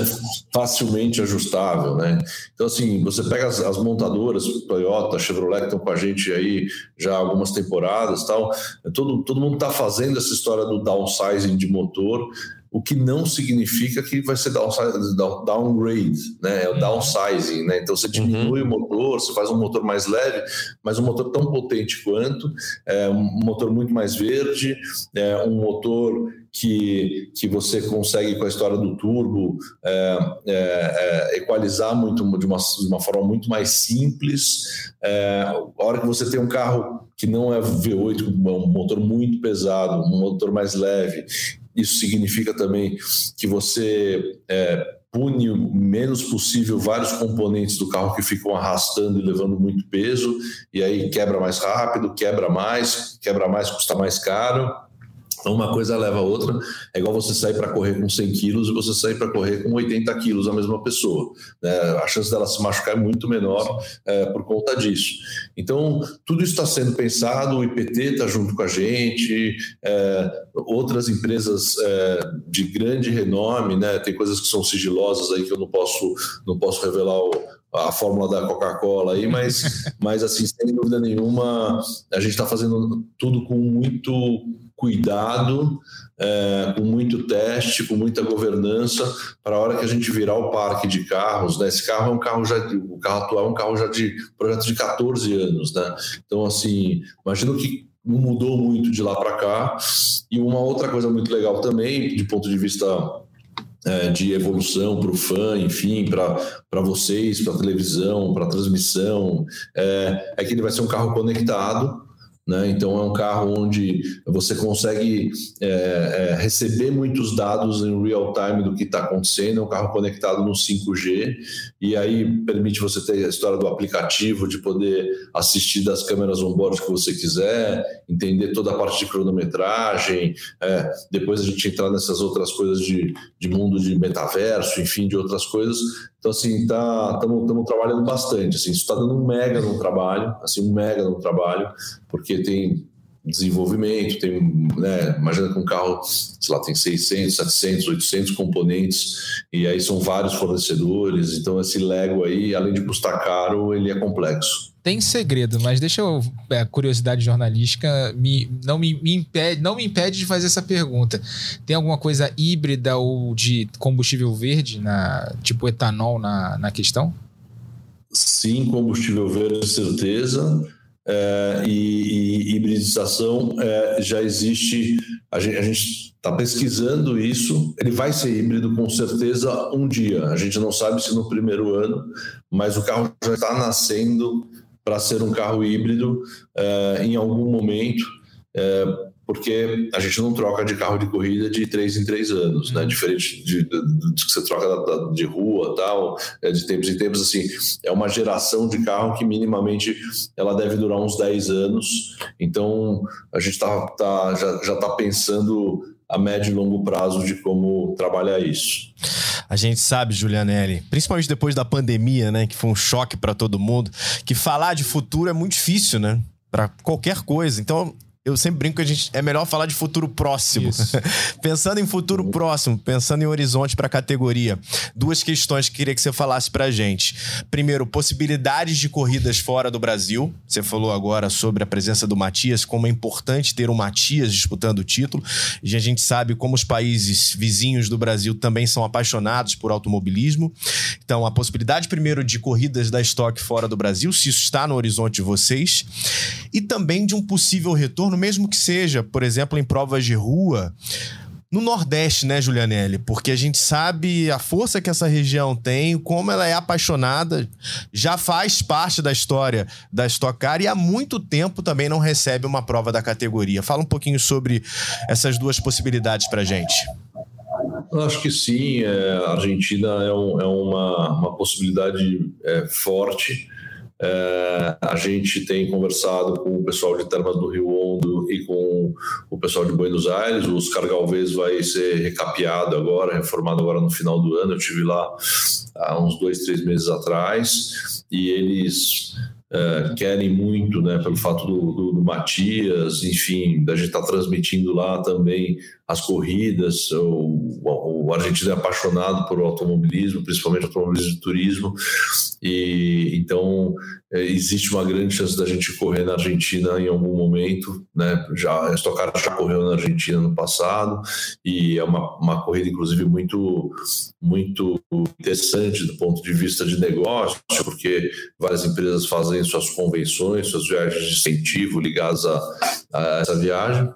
facilmente ajustável, né? Então, assim, você pega as, as, montadoras, Toyota, Chevrolet, que estão com a gente aí já algumas temporadas tal, todo, todo mundo está fazendo essa história do downsizing de motor, o que não significa que vai ser downgrade, né? É o uhum. downsizing, né? Então você diminui uhum. o motor, você faz um motor mais leve, mas um motor tão potente quanto, é, um motor muito mais verde, é, um motor que, que você consegue, com a história do turbo, é, é, é, equalizar muito de uma, de uma forma muito mais simples. É, a hora que você tem um carro que não é V8, é um motor muito pesado, um motor mais leve, isso significa também que você é, pune o menos possível vários componentes do carro que ficam arrastando e levando muito peso, e aí quebra mais rápido, quebra mais, quebra mais, custa mais caro. Então, uma coisa leva a outra. É igual você sair para correr com 100 quilos e você sair para correr com 80 quilos, a mesma pessoa. Né? A chance dela se machucar é muito menor é, por conta disso. Então, tudo isso está sendo pensado, o IPT está junto com a gente, é, outras empresas é, de grande renome, né? tem coisas que são sigilosas aí que eu não posso, não posso revelar o, a fórmula da Coca-Cola aí, mas, mas assim, sem dúvida nenhuma, a gente está fazendo tudo com muito cuidado, é, com muito teste, com muita governança, para a hora que a gente virar o parque de carros, né? Esse carro é um carro já, o carro atual é um carro já de projeto de 14 anos, né? Então, assim, imagino que não mudou muito de lá para cá. E uma outra coisa muito legal também, de ponto de vista é, de evolução para o fã, enfim, para vocês, para televisão, para transmissão, é, é que ele vai ser um carro conectado né? Então, é um carro onde você consegue é, é, receber muitos dados em real time do que está acontecendo. É um carro conectado no 5G, e aí permite você ter a história do aplicativo, de poder assistir das câmeras on-board que você quiser, entender toda a parte de cronometragem. É, depois a gente entrar nessas outras coisas de, de mundo de metaverso, enfim, de outras coisas. Então, assim, tá, estamos trabalhando bastante. Assim, isso está dando um mega no trabalho, assim, um mega no trabalho, porque tem desenvolvimento, tem, né, imagina que um carro, sei lá, tem 600, 700, 800 componentes, e aí são vários fornecedores, então esse Lego aí, além de custar caro, ele é complexo tem segredo, mas deixa eu. É, curiosidade jornalística me, não, me, me, impede, não me impede de fazer essa pergunta. Tem alguma coisa híbrida ou de combustível verde, na, tipo etanol, na, na questão? Sim, combustível verde, certeza. É, e, e, hibridização é, já existe. A gente está pesquisando isso. Ele vai ser híbrido com certeza um dia. A gente não sabe se no primeiro ano, mas o carro já está nascendo para ser um carro híbrido é, em algum momento, é, porque a gente não troca de carro de corrida de três em três anos, né? Uhum. Diferente de, de, que você troca de rua, tal, é, de tempos em tempos, assim, é uma geração de carro que minimamente ela deve durar uns 10 anos. Então a gente tá, tá já está pensando a médio e longo prazo de como trabalhar isso. A gente sabe, Julianelli, principalmente depois da pandemia, né, que foi um choque para todo mundo, que falar de futuro é muito difícil, né? Para qualquer coisa. Então, eu sempre brinco que a gente é melhor falar de futuro próximo. pensando em futuro próximo, pensando em horizonte para a categoria. Duas questões que queria que você falasse para a gente. Primeiro, possibilidades de corridas fora do Brasil. Você falou agora sobre a presença do Matias, como é importante ter o Matias disputando o título. E a gente sabe como os países vizinhos do Brasil também são apaixonados por automobilismo. Então, a possibilidade, primeiro, de corridas da Stock fora do Brasil, se isso está no horizonte de vocês. E também de um possível retorno retorno, mesmo que seja, por exemplo, em provas de rua, no Nordeste, né, Julianelli? Porque a gente sabe a força que essa região tem, como ela é apaixonada, já faz parte da história da Stock Car e há muito tempo também não recebe uma prova da categoria. Fala um pouquinho sobre essas duas possibilidades pra gente. Acho que sim, é, a Argentina é, um, é uma, uma possibilidade é, forte. É, a gente tem conversado com o pessoal de Termas do Rio Hondo e com o pessoal de Buenos Aires. O Oscar Galvez vai ser recapeado agora, reformado agora no final do ano. Eu tive lá há uns dois, três meses atrás e eles é, querem muito, né, pelo fato do, do, do Matias, enfim, da gente estar tá transmitindo lá também as corridas, o, o argentino é apaixonado por automobilismo, principalmente automobilismo de turismo, e então é, existe uma grande chance da gente correr na Argentina em algum momento, né? Já a Stock Car já correu na Argentina no passado e é uma, uma corrida inclusive muito muito interessante do ponto de vista de negócio, porque várias empresas fazem suas convenções, suas viagens de incentivo ligadas a, a essa viagem.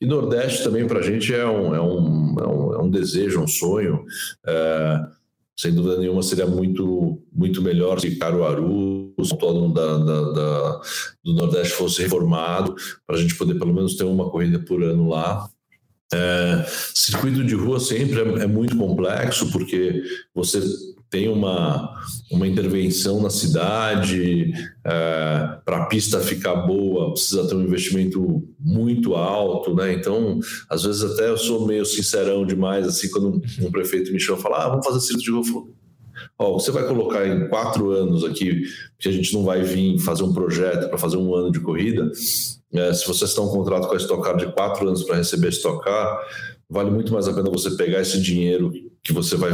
E Nordeste também para a gente é um, é, um, é, um, é um desejo, um sonho. É, sem dúvida nenhuma seria muito muito melhor se Caruaru, o autódromo da, da, da, do Nordeste fosse reformado para a gente poder pelo menos ter uma corrida por ano lá. É, circuito de rua sempre é, é muito complexo porque você tem uma, uma intervenção na cidade, é, para a pista ficar boa, precisa ter um investimento muito alto, né? Então, às vezes até eu sou meio sincerão demais, assim, quando um prefeito me chama e fala, ah, vamos fazer circuito de rua. Ó, você vai colocar em quatro anos aqui, que a gente não vai vir fazer um projeto para fazer um ano de corrida. É, se você está um contrato com a Stock Car de quatro anos para receber a Stock Car, vale muito mais a pena você pegar esse dinheiro que você vai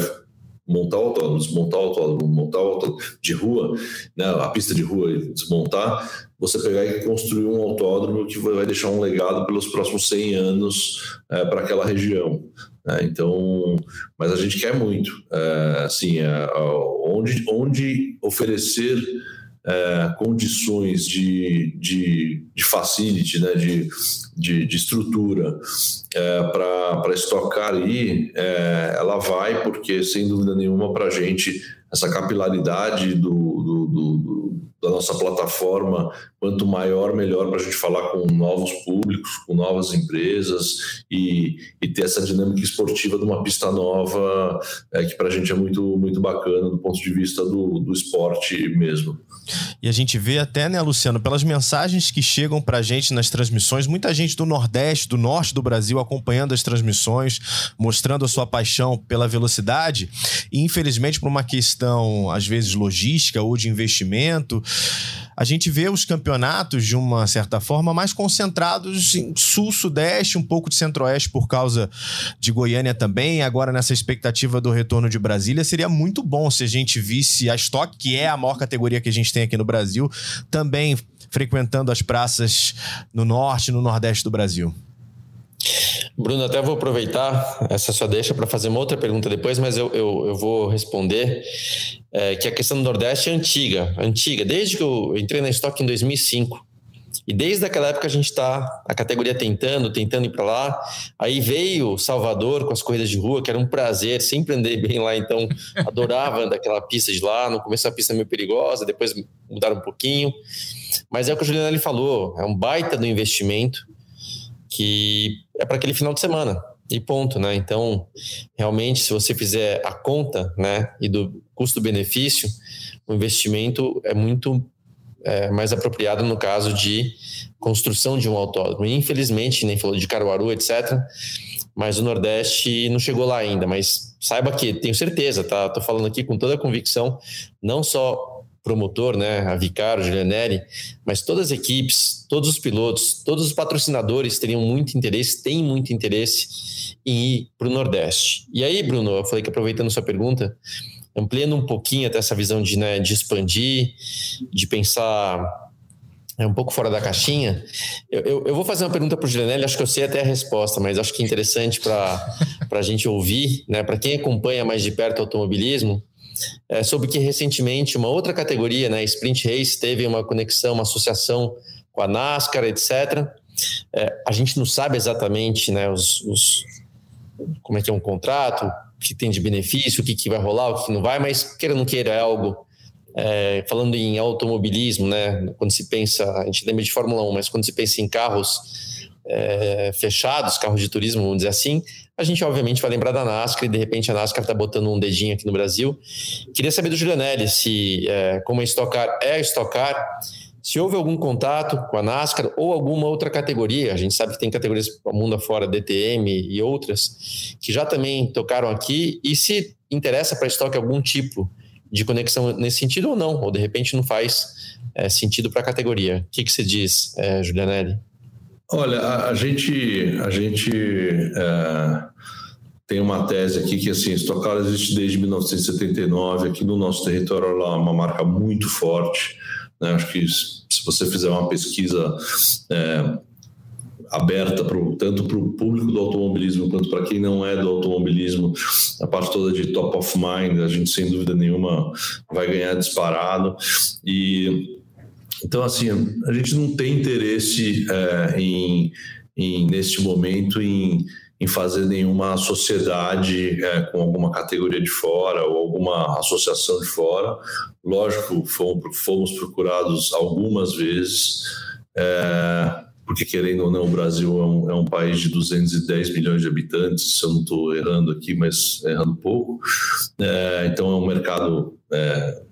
montar autódromo, desmontar autódromo, montar autódromo de rua, né, a pista de rua desmontar, você pegar e construir um autódromo que vai deixar um legado pelos próximos 100 anos é, para aquela região. Né? Então, mas a gente quer muito, é, assim, é, onde, onde oferecer é, condições de, de, de facility, né, de, de, de estrutura é, para estocar aí, é, ela vai, porque sem dúvida nenhuma para a gente essa capilaridade do, do, do, da nossa plataforma, quanto maior, melhor para a gente falar com novos públicos, com novas empresas e, e ter essa dinâmica esportiva de uma pista nova, é, que para a gente é muito, muito bacana do ponto de vista do, do esporte mesmo. E a gente vê até, né, Luciano, pelas mensagens que chegam para a gente nas transmissões, muita gente do Nordeste, do Norte do Brasil acompanhando as transmissões, mostrando a sua paixão pela velocidade. E infelizmente, por uma questão, às vezes, logística ou de investimento, a gente vê os campeonatos, de uma certa forma, mais concentrados em sul, sudeste, um pouco de centro-oeste por causa de Goiânia também. Agora, nessa expectativa do retorno de Brasília, seria muito bom se a gente visse a Stock, que é a maior categoria que a gente tem aqui no Brasil, também frequentando as praças no norte no nordeste do Brasil. Bruno, até vou aproveitar essa sua deixa para fazer uma outra pergunta depois, mas eu, eu, eu vou responder é, que a questão do Nordeste é antiga, antiga, desde que eu entrei na estoque em 2005. E desde aquela época a gente está, a categoria tentando, tentando ir para lá. Aí veio Salvador com as corridas de rua, que era um prazer, sempre andei bem lá, então adorava andar aquela pista de lá. No começo a pista é meio perigosa, depois mudaram um pouquinho. Mas é o que o Juliano falou, é um baita do investimento que é para aquele final de semana e ponto, né? Então, realmente, se você fizer a conta, né, e do custo-benefício, o investimento é muito é, mais apropriado no caso de construção de um autódromo. Infelizmente, nem falou de Caruaru, etc. Mas o Nordeste não chegou lá ainda. Mas saiba que tenho certeza, tá? Tô falando aqui com toda a convicção, não só promotor, né, a Vicaro, Julianelli, mas todas as equipes, todos os pilotos, todos os patrocinadores teriam muito interesse, têm muito interesse em ir para o Nordeste. E aí, Bruno, eu falei que aproveitando sua pergunta, ampliando um pouquinho até essa visão de, né, de expandir, de pensar é um pouco fora da caixinha. Eu, eu, eu vou fazer uma pergunta para o Julianelli, acho que eu sei até a resposta, mas acho que é interessante para a gente ouvir, né? Para quem acompanha mais de perto o automobilismo, é, soube que recentemente uma outra categoria, né, Sprint Race, teve uma conexão, uma associação com a NASCAR, etc. É, a gente não sabe exatamente né, os, os, como é que é um contrato, o que tem de benefício, o que, que vai rolar, o que não vai, mas queira ou não queira, é algo. É, falando em automobilismo, né, quando se pensa, a gente lembra de Fórmula 1, mas quando se pensa em carros é, fechados, carros de turismo, vamos dizer assim, a gente obviamente vai lembrar da NASCAR e de repente a NASCAR está botando um dedinho aqui no Brasil. Queria saber do Julianelli se, é, como a Estocar é a Estocar, se houve algum contato com a NASCAR ou alguma outra categoria, a gente sabe que tem categorias para mundo afora, DTM e outras, que já também tocaram aqui, e se interessa para a Stock algum tipo de conexão nesse sentido ou não, ou de repente não faz é, sentido para a categoria. O que, que você diz, é, Julianelli? Olha, a, a gente, a gente é, tem uma tese aqui que assim, Car existe desde 1979 aqui no nosso território, é uma marca muito forte. Né? Acho que se você fizer uma pesquisa é, aberta pro, tanto para o público do automobilismo quanto para quem não é do automobilismo, a parte toda de top of mind, a gente sem dúvida nenhuma vai ganhar disparado. E então, assim, a gente não tem interesse é, em, em, neste momento, em, em fazer nenhuma sociedade é, com alguma categoria de fora ou alguma associação de fora. Lógico, fomos, procurados algumas vezes. É, porque querendo ou não, o Brasil é um, é um, país de 210 milhões de habitantes, se eu não estou errando aqui, mas errando pouco. É, então é um mercado é,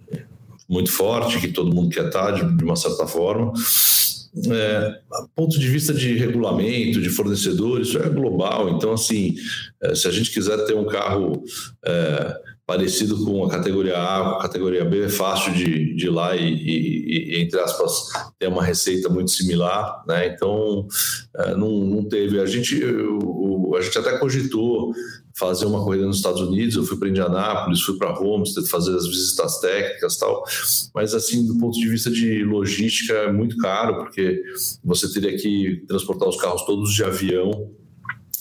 muito forte, que todo mundo quer estar, de, de uma certa forma. É, ponto de vista de regulamento, de fornecedores, isso é global. Então, assim, é, se a gente quiser ter um carro é, parecido com a categoria A, a categoria B, é fácil de, de ir lá e, e, e, entre aspas, ter uma receita muito similar, né? Então, é, não, não teve. A gente, a gente até cogitou fazer uma corrida nos Estados Unidos, eu fui para Indianápolis, fui para Homestead fazer as visitas técnicas tal, mas assim, do ponto de vista de logística é muito caro, porque você teria que transportar os carros todos de avião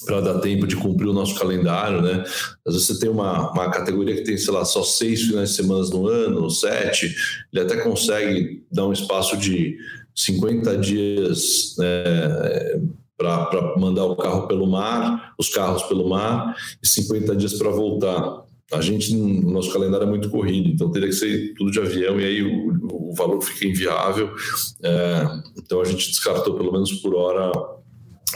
para dar tempo de cumprir o nosso calendário, né? Às vezes você tem uma, uma categoria que tem, sei lá, só seis finais de semana no ano, sete, ele até consegue dar um espaço de 50 dias né, para mandar o carro pelo mar, os carros pelo mar, e 50 dias para voltar. A gente, o nosso calendário é muito corrido, então teria que ser tudo de avião e aí o, o valor fica inviável. É, então a gente descartou, pelo menos por hora,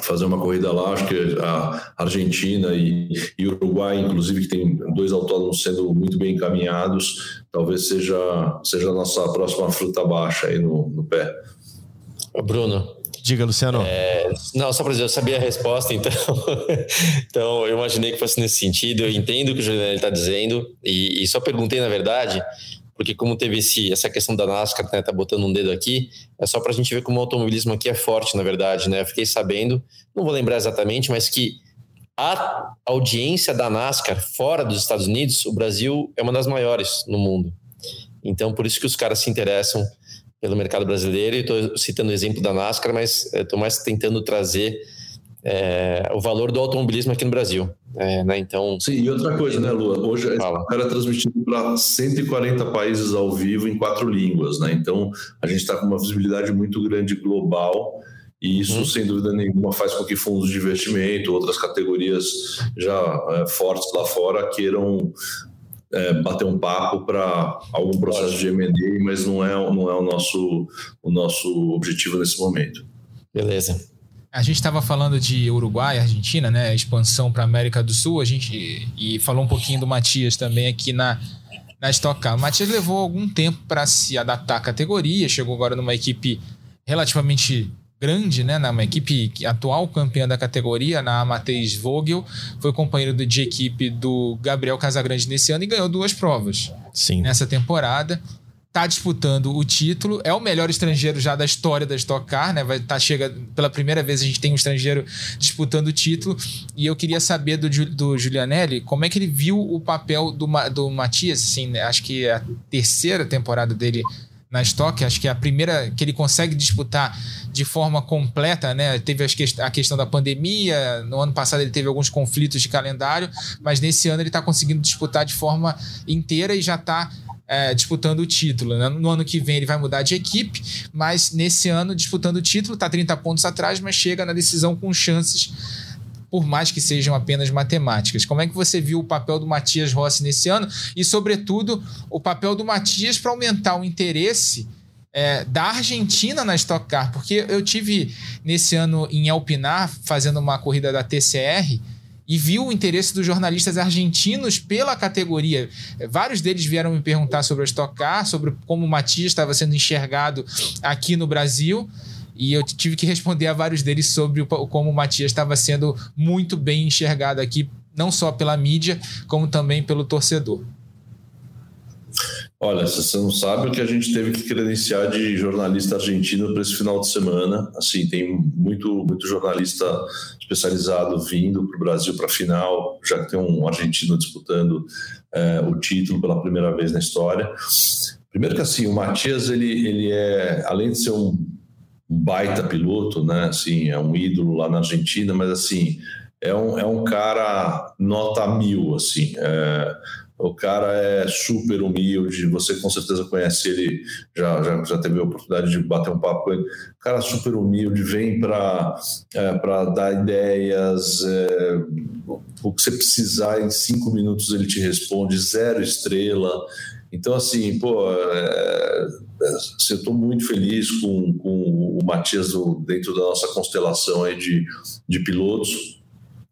fazer uma corrida lá. Acho que a Argentina e, e Uruguai, inclusive, que tem dois autódromos sendo muito bem encaminhados, talvez seja, seja a nossa próxima fruta baixa aí no, no pé. Bruno, Diga, Luciano. É, não, só para dizer, eu sabia a resposta, então, então eu imaginei que fosse nesse sentido. Eu entendo o que o Juliano está dizendo, e, e, só perguntei, na verdade, porque como teve esse, essa questão da NASCAR, né, tá botando um dedo aqui, é só para a gente ver como o automobilismo aqui é forte, na verdade, né? Eu fiquei sabendo, não vou lembrar exatamente, mas que a audiência da NASCAR fora dos Estados Unidos, o Brasil é uma das maiores no mundo. Então, por isso que os caras se interessam pelo mercado brasileiro, e estou citando o exemplo da NASCAR, mas estou mais tentando trazer é, o valor do automobilismo aqui no Brasil. É, né? Então, Sim, e outra coisa, né, Lua? Hoje o cara é transmitido para 140 países ao vivo em quatro línguas, né? Então a gente está com uma visibilidade muito grande global. E isso, uhum. sem dúvida nenhuma, faz com que fundos de investimento, outras categorias já é, fortes lá fora queiram é, bater um papo para algum processo de M&A, mas não é, não é o, nosso, o nosso objetivo nesse momento. Beleza. A gente estava falando de Uruguai, Argentina, né? Expansão para América do Sul. A gente e falou um pouquinho do Matias também aqui na na Stock Car. O Matias levou algum tempo para se adaptar à categoria. Chegou agora numa equipe relativamente grande, né, na equipe atual campeã da categoria, na Matheus Vogel, foi companheiro de equipe do Gabriel Casagrande nesse ano e ganhou duas provas. Sim. Nessa temporada. Tá disputando o título, é o melhor estrangeiro já da história da Stock Car, né? Vai tá chega pela primeira vez a gente tem um estrangeiro disputando o título. E eu queria saber do, do Giulianelli como é que ele viu o papel do, do Matias, assim, né? acho que é a terceira temporada dele na Stock, acho que é a primeira que ele consegue disputar de forma completa, né? Teve a questão da pandemia, no ano passado ele teve alguns conflitos de calendário, mas nesse ano ele está conseguindo disputar de forma inteira e já está é, disputando o título. Né? No ano que vem ele vai mudar de equipe, mas nesse ano disputando o título, está 30 pontos atrás, mas chega na decisão com chances por mais que sejam apenas matemáticas. Como é que você viu o papel do Matias Rossi nesse ano e, sobretudo, o papel do Matias para aumentar o interesse é, da Argentina na Stock Car? Porque eu tive nesse ano em Elpinar fazendo uma corrida da TCR e viu o interesse dos jornalistas argentinos pela categoria. Vários deles vieram me perguntar sobre a Stock Car, sobre como o Matias estava sendo enxergado aqui no Brasil. E eu tive que responder a vários deles sobre como o Matias estava sendo muito bem enxergado aqui, não só pela mídia, como também pelo torcedor. Olha, você não sabe o que a gente teve que credenciar de jornalista argentino para esse final de semana. Assim, tem muito, muito jornalista especializado vindo para o Brasil para a final, já que tem um argentino disputando é, o título pela primeira vez na história. Primeiro que assim, o Matias, ele, ele é, além de ser um baita piloto, né? Assim, é um ídolo lá na Argentina, mas assim, é um, é um cara nota mil, assim. É, o cara é super humilde, você com certeza conhece ele, já, já, já teve a oportunidade de bater um papo com ele. Cara super humilde, vem para é, dar ideias, é, o que você precisar, em cinco minutos ele te responde, zero estrela. Então, assim, pô, é, assim, eu estou muito feliz com, com o Matias dentro da nossa constelação aí de, de pilotos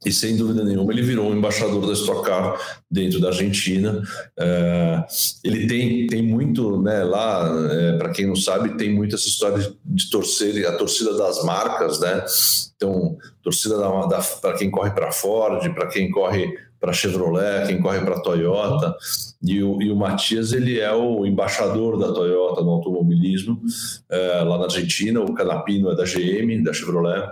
e sem dúvida nenhuma ele virou um embaixador da Stock Car dentro da Argentina. É, ele tem, tem muito, né, lá, é, para quem não sabe, tem muito essa história de, de torcer, a torcida das marcas, né? Então, torcida da, da para quem corre para Ford, para quem corre para Chevrolet, quem corre para Toyota. E o, e o Matias ele é o embaixador da Toyota no automobilismo é, lá na Argentina. O Canapino é da GM, da Chevrolet.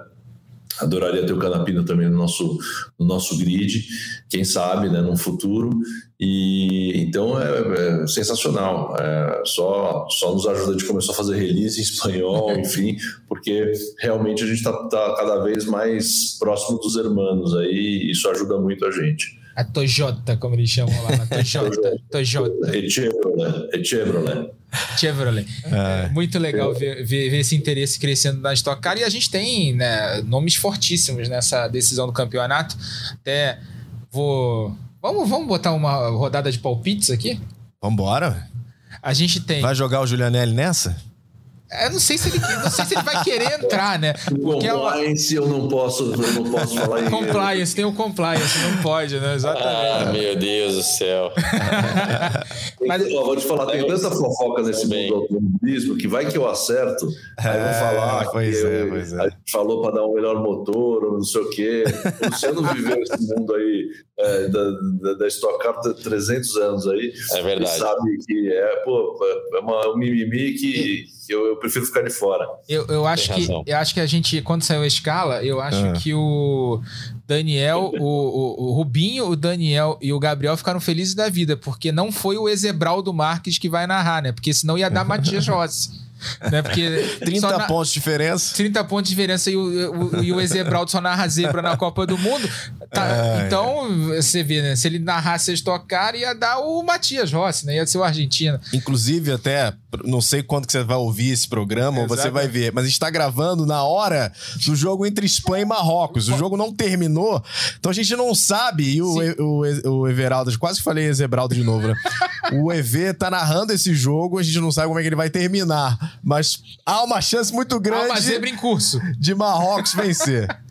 Adoraria ter o Canapino também no nosso, no nosso grid, quem sabe, né, no futuro. E então é, é sensacional. É, só, só nos ajuda de começar a fazer release em espanhol, enfim, porque realmente a gente está tá cada vez mais próximo dos hermanos aí, e isso ajuda muito a gente. A Toyota, como eles chamam lá, a Toyota. Toyota. E Chevrolet. E Chevrolet. Chevrolet. É. Muito legal ver, ver, ver, esse interesse crescendo na Stock Car. E a gente tem né, nomes fortíssimos nessa decisão do campeonato. Até vou. Vamos, vamos botar uma rodada de palpites aqui? Vambora. A gente tem. Vai jogar o Julianelli nessa? Eu não sei se ele, não sei se ele vai querer entrar, né? Porque compliance eu não posso, eu não posso falar Compliance, tem o compliance, não pode, né? Exatamente. Ah, meu Deus do céu. Mas, ó, vou te falar, tem tanta fofoca nesse mundo do automobilismo que vai que eu acerto, aí vão é, falar pois que é, pois é. a gente falou para dar um melhor motor, ou não sei o quê. O Luciano viveu esse mundo aí é, da, da, da Stock Car 300 anos aí. É verdade. sabe que é, pô, é uma, um mimimi que, que eu, eu prefiro ficar de fora. Eu, eu acho que eu acho que a gente, quando saiu a escala, eu acho ah. que o Daniel, o, o, o, Rubinho, o Daniel e o Gabriel ficaram felizes da vida, porque não foi o Ezebraldo Marques que vai narrar, né? Porque senão ia dar Matias Rossi. Né? Porque 30 na... pontos de diferença. 30 pontos de diferença e o, o, e o Ezebraldo só narra zebra na Copa do Mundo. Tá, é, então, é. você vê, né? Se ele narrasse a Stock Car, ia dar o Matias Rossi, né? Ia ser o argentino. Inclusive, até, não sei quando que você vai ouvir esse programa, ou você vai ver, mas a gente tá gravando na hora do jogo entre Espanha e Marrocos. O jogo não terminou, então a gente não sabe. E o, o, o Everaldo, quase falei Ezebraldo de novo, né? o EV tá narrando esse jogo, a gente não sabe como é que ele vai terminar. Mas há uma chance muito grande. Há uma zebra em curso. De Marrocos vencer.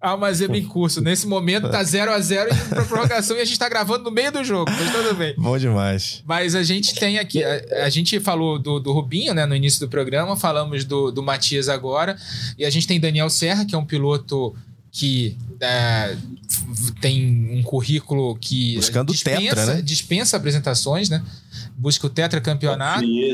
há uma zebra em curso. Nesse momento tá 0 a 0 indo pra prorrogação e a gente tá gravando no meio do jogo. Mas tudo bem. Bom demais. Mas a gente tem aqui. A, a gente falou do, do Rubinho, né, no início do programa. Falamos do, do Matias agora. E a gente tem Daniel Serra, que é um piloto que é, tem um currículo que buscando dispensa, tetra, né? dispensa apresentações, né? Busca o tetra campeonato. Né?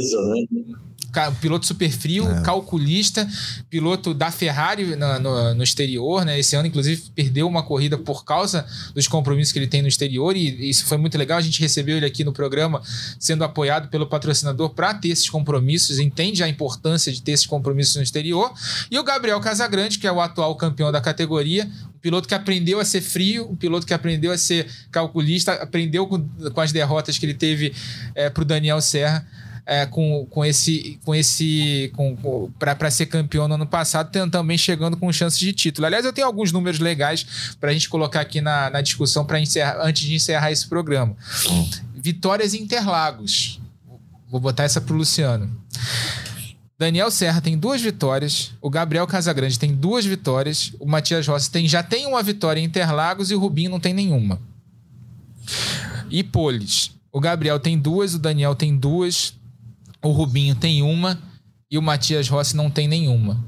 Piloto super frio, é. calculista, piloto da Ferrari no, no, no, exterior, né? Esse ano, inclusive, perdeu uma corrida por causa dos compromissos que ele tem no exterior, e isso foi muito legal. A gente recebeu ele aqui no programa, sendo apoiado pelo patrocinador para ter esses compromissos, entende a importância de ter esses compromissos no exterior. E o Gabriel Casagrande, que é o atual campeão da categoria, piloto que aprendeu a ser frio, um piloto que aprendeu a ser calculista, aprendeu com, com as derrotas que ele teve é, para o Daniel Serra é, com, com esse. com esse com, com para ser campeão no ano passado, também chegando com chances de título. Aliás, eu tenho alguns números legais para a gente colocar aqui na, na discussão para antes de encerrar esse programa. Vitórias em Interlagos. Vou botar essa para o Luciano. Daniel Serra tem duas vitórias, o Gabriel Casagrande tem duas vitórias, o Matias Rossi tem, já tem uma vitória em Interlagos e o Rubinho não tem nenhuma. E Polis, o Gabriel tem duas, o Daniel tem duas, o Rubinho tem uma e o Matias Rossi não tem nenhuma.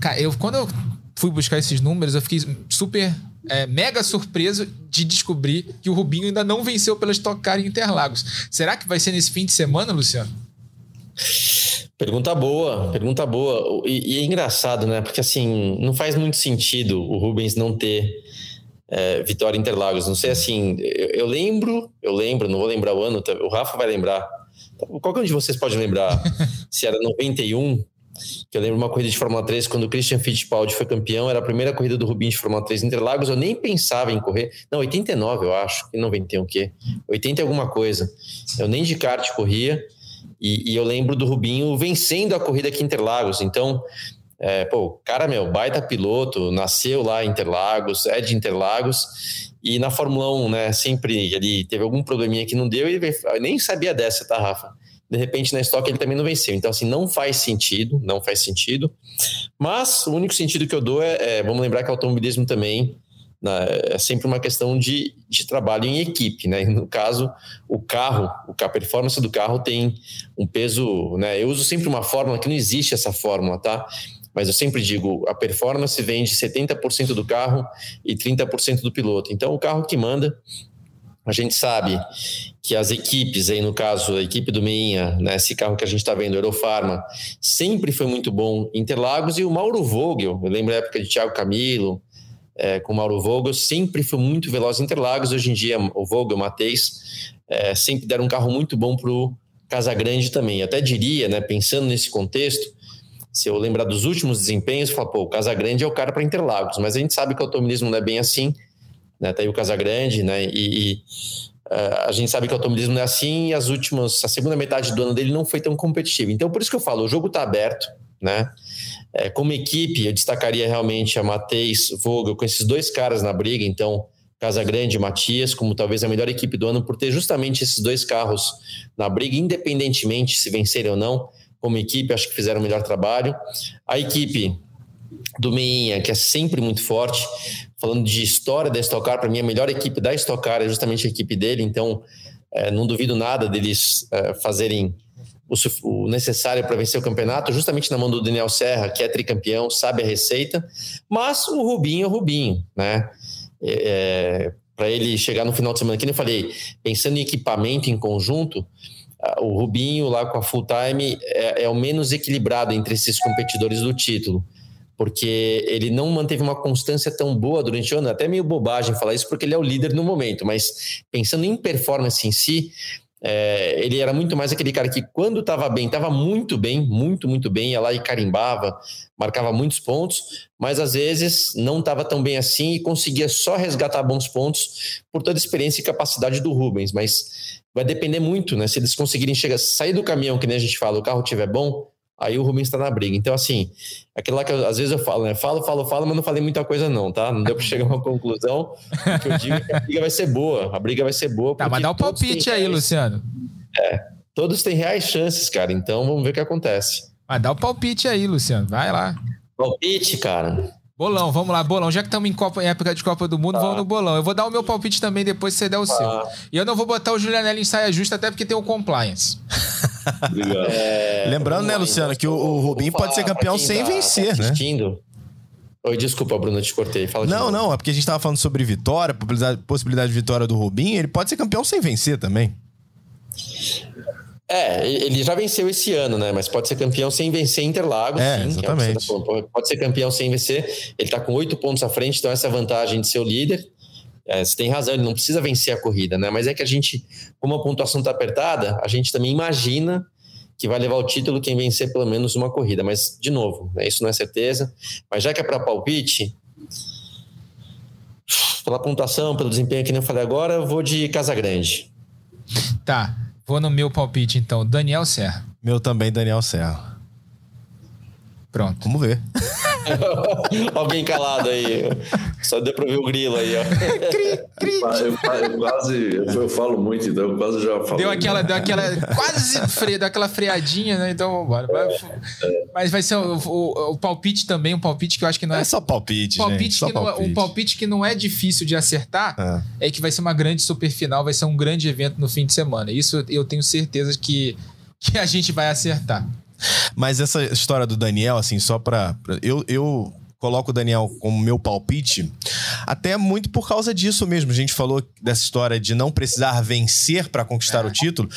Cara, eu, quando eu fui buscar esses números, eu fiquei super é, mega surpreso de descobrir que o Rubinho ainda não venceu pela Stock Car em Interlagos. Será que vai ser nesse fim de semana, Luciano? Pergunta boa, pergunta boa. E, e, é engraçado, né? Porque assim, não faz muito sentido o Rubens não ter é, vitória em Interlagos. Não sei assim, eu, eu, lembro, eu lembro, não vou lembrar o ano, o Rafa vai lembrar. Qualquer um de vocês pode lembrar se era 91, que eu lembro uma corrida de Fórmula 3, quando o Christian Fittipaldi foi campeão, era a primeira corrida do Rubinho de Fórmula 3 em Interlagos, eu nem pensava em correr. Não, 89 eu acho, e 91 o quê? 80 alguma coisa. Eu nem de kart corria. E, e, eu lembro do Rubinho vencendo a corrida aqui em Interlagos. Então, é, pô, cara, meu, baita piloto, nasceu lá em Interlagos, é de Interlagos. E na Fórmula 1, né, sempre ele teve algum probleminha que não deu e nem sabia dessa, tá, Rafa? De repente na estoque ele também não venceu. Então, assim, não faz sentido, não faz sentido. Mas o único sentido que eu dou é, é vamos lembrar que o automobilismo também né, é sempre uma questão de, de trabalho em equipe, né? no caso, o carro, a performance do carro tem um peso, né? Eu uso sempre uma fórmula que não existe essa fórmula, tá? Mas eu sempre digo, a performance vem de 70% do carro e 30% do piloto. Então, o carro que manda, a gente sabe que as equipes, aí no caso a equipe do Meinha, né, esse carro que a gente está vendo, Eurofarma, sempre foi muito bom em Interlagos e o Mauro Vogel, eu lembro a época de Thiago Camilo, é, com o Mauro Vogel, sempre foi muito veloz em Interlagos. Hoje em dia, o Vogel, o Matheus, é, sempre deram um carro muito bom para o Casagrande também. Eu até diria, né, pensando nesse contexto, se eu lembrar dos últimos desempenhos, falo, pô, o Casagrande é o cara para Interlagos, mas a gente sabe que o automobilismo não é bem assim, né? Tá aí o Casagrande, né? E, e uh, a gente sabe que o automobilismo não é assim e as últimas, a segunda metade do ano dele não foi tão competitiva. Então, por isso que eu falo, o jogo está aberto, né? É, como equipe, eu destacaria realmente a Matheus Vogel com esses dois caras na briga, então Casagrande e Matias, como talvez a melhor equipe do ano, por ter justamente esses dois carros na briga, independentemente se vencerem ou não, como equipe, acho que fizeram o melhor trabalho. A equipe do Meinha, que é sempre muito forte, falando de história da Stock Car, para mim a melhor equipe da Stock Car é justamente a equipe dele, então é, não duvido nada deles é, fazerem o, o necessário para vencer o campeonato, justamente na mão do Daniel Serra, que é tricampeão, sabe a receita, mas o Rubinho é o Rubinho, né? É, é para ele chegar no final de semana, que eu falei, pensando em equipamento em conjunto, o Rubinho lá com a full time é, é o menos equilibrado entre esses competidores do título porque ele não manteve uma constância tão boa durante o ano. Até meio bobagem falar isso, porque ele é o líder no momento, mas pensando em performance em si, é, ele era muito mais aquele cara que, quando estava bem, estava muito bem, muito, muito bem, ia lá e carimbava, marcava muitos pontos, mas às vezes não estava tão bem assim e conseguia só resgatar bons pontos por toda a experiência e capacidade do Rubens. Mas vai depender muito, né? Se eles conseguirem chegar, sair do caminhão, que nem a gente fala, o carro estiver bom, aí o Rubens está na briga. Então, assim, aquilo lá que eu, às vezes eu falo, né? Falo, falo, falo, mas não falei muita coisa, não, tá? Não deu para chegar a uma conclusão. que eu digo é que a briga vai ser boa. A briga vai ser boa. Tá, mas dá o um palpite aí, reais, Luciano. É. Todos têm reais chances, cara. Então vamos ver o que acontece. Mas dá o palpite aí, Luciano. Vai lá. Palpite, cara. Bolão, vamos lá, bolão. Já que estamos em, Copa, em época de Copa do Mundo, tá. vamos no bolão. Eu vou dar o meu palpite também depois se você der o tá. seu. E eu não vou botar o Julianelli em saia justa, até porque tem o compliance. É, Lembrando, né, Luciano, então, que o, o Rubinho pode ser campeão sem tá, vencer, tá né? Oi, desculpa, Bruno, eu te cortei. Fala não, não, é porque a gente estava falando sobre vitória, possibilidade de vitória do Rubinho. Ele pode ser campeão sem vencer também. É, ele já venceu esse ano, né? Mas pode ser campeão sem vencer Interlagos. É, sim, é exatamente. É pode ser campeão sem vencer. Ele está com oito pontos à frente, então essa vantagem de ser o líder. É, você tem razão, ele não precisa vencer a corrida, né? Mas é que a gente, como a pontuação está apertada, a gente também imagina que vai levar o título quem vencer pelo menos uma corrida. Mas, de novo, né, isso não é certeza. Mas já que é para palpite, pela pontuação, pelo desempenho que nem eu falei agora, eu vou de Casa Grande. Tá, vou no meu palpite então. Daniel Serra. Meu também, Daniel Serra. Pronto. Vamos ver. Alguém calado aí. Só deu pra ver o grilo aí, ó. cri, cri. Eu, eu, quase, eu, eu, falo muito, então eu quase já falo. Deu aquela, deu aquela quase fre, deu aquela freadinha, né? Então, bora. Mas vai ser o, o, o, palpite também, um palpite que eu acho que não é. É só palpite, palpite gente. Só que palpite. Não, é, um palpite que não é difícil de acertar é. é que vai ser uma grande super final, vai ser um grande evento no fim de semana. Isso eu tenho certeza que, que a gente vai acertar. Mas essa história do Daniel, assim, só pra. pra eu, eu coloco o Daniel como meu palpite, até muito por causa disso mesmo. A gente falou dessa história de não precisar vencer para conquistar é. o título.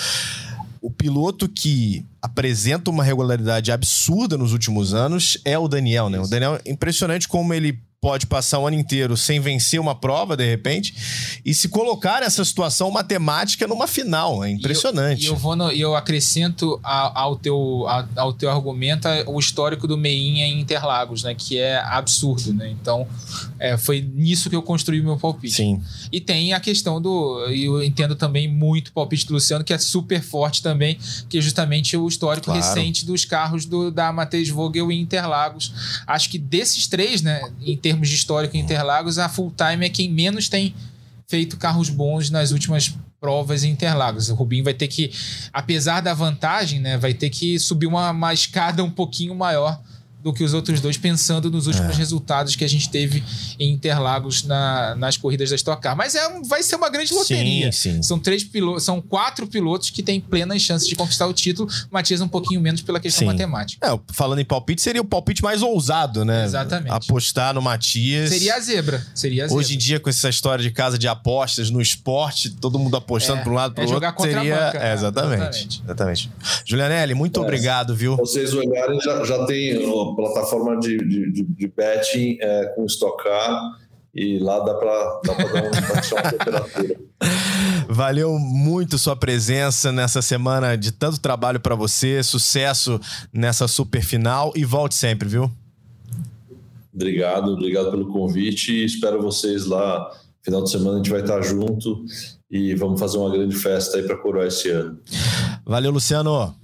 O piloto que apresenta uma regularidade absurda nos últimos anos é o Daniel, né? O Daniel é impressionante como ele pode passar o ano inteiro sem vencer uma prova, de repente, e se colocar nessa situação matemática numa final. É impressionante. E eu, eu, vou no, eu acrescento ao, teu, ao teu argumento o histórico do Meinha em Interlagos, né? Que é absurdo, né? Então, é, foi nisso que eu construí o meu palpite. Sim. E tem a questão do... Eu entendo também muito o palpite do Luciano, que é super forte também, que é justamente o histórico claro. recente dos carros do, da Matheus Vogel em Interlagos. Acho que desses três, né? Em termos de histórico em Interlagos, a Full Time é quem menos tem feito carros bons nas últimas provas em Interlagos. O Rubinho vai ter que, apesar da vantagem, né, vai ter que subir uma, uma escada um pouquinho maior do que os outros dois, pensando nos últimos é. resultados que a gente teve em Interlagos na, nas corridas da Stock Car. Mas é, vai ser uma grande loteria. Sim, sim. São três pilotos, são quatro pilotos que têm plenas chances de conquistar o título. Matias um pouquinho menos pela questão sim. matemática. É, falando em palpite, seria o palpite mais ousado, né? Exatamente. Apostar no Matias. Seria a zebra. Seria a zebra. Hoje em dia, com essa história de casa de apostas no esporte, todo mundo apostando é, para um lado para o é outro. Jogar contra seria... a banca. É, exatamente. exatamente. exatamente. Julianelli, muito é, obrigado, viu? Vocês olharem, já, já tem plataforma de de, de, de betting é, com estocar e lá dá para dar uma temperatura. Valeu muito sua presença nessa semana de tanto trabalho para você, sucesso nessa super final e volte sempre, viu? Obrigado, obrigado pelo convite. Espero vocês lá. Final de semana a gente vai estar junto e vamos fazer uma grande festa aí para coroar esse ano. Valeu, Luciano.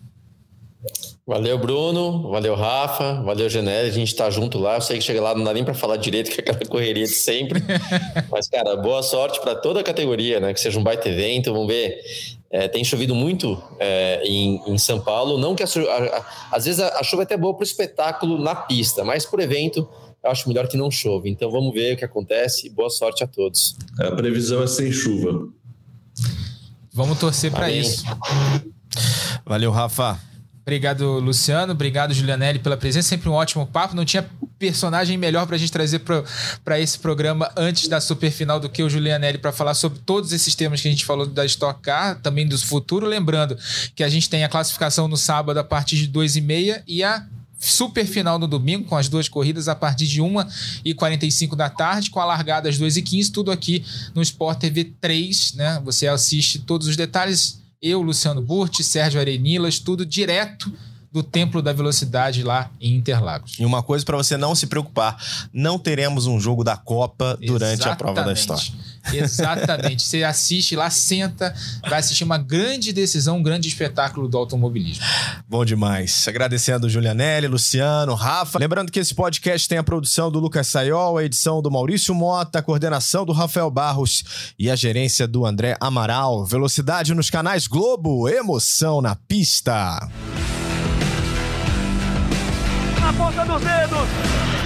Valeu, Bruno. Valeu, Rafa. Valeu, Genelli. A gente está junto lá. Eu sei que chega lá, não dá nem para falar direito, que é aquela correria de sempre. Mas, cara, boa sorte para toda a categoria, né? Que seja um baita evento. Vamos ver. É, tem chovido muito é, em, em, São Paulo. Não que a, a, a, às vezes a, chuva é até boa para o espetáculo na pista, mas por evento eu acho melhor que não chove. Então vamos ver o que acontece. Boa sorte a todos. A previsão é sem chuva. Vamos torcer para isso. Valeu, Rafa. Obrigado, Luciano. Obrigado, Julianelli, pela presença. Sempre um ótimo papo. Não tinha personagem melhor para a gente trazer para esse programa antes da super final do que o Julianelli para falar sobre todos esses temas que a gente falou da Stock Car, também do futuro. Lembrando que a gente tem a classificação no sábado a partir de 2 e e a super final no domingo, com as duas corridas a partir de 1 e 45 da tarde, com a largada às 2 e 15 tudo aqui no Sport TV 3, né? Você assiste todos os detalhes eu, Luciano Burti, Sérgio Arenilas, tudo direto do Templo da Velocidade lá em Interlagos. E uma coisa para você não se preocupar, não teremos um jogo da Copa durante Exatamente. a prova da história. Exatamente. Você assiste lá, senta, vai assistir uma grande decisão, um grande espetáculo do automobilismo. Bom demais. Agradecendo Julianelli, Luciano, Rafa. Lembrando que esse podcast tem a produção do Lucas Sayol, a edição do Maurício Mota, a coordenação do Rafael Barros e a gerência do André Amaral. Velocidade nos canais Globo, emoção na pista na ponta dos dedos.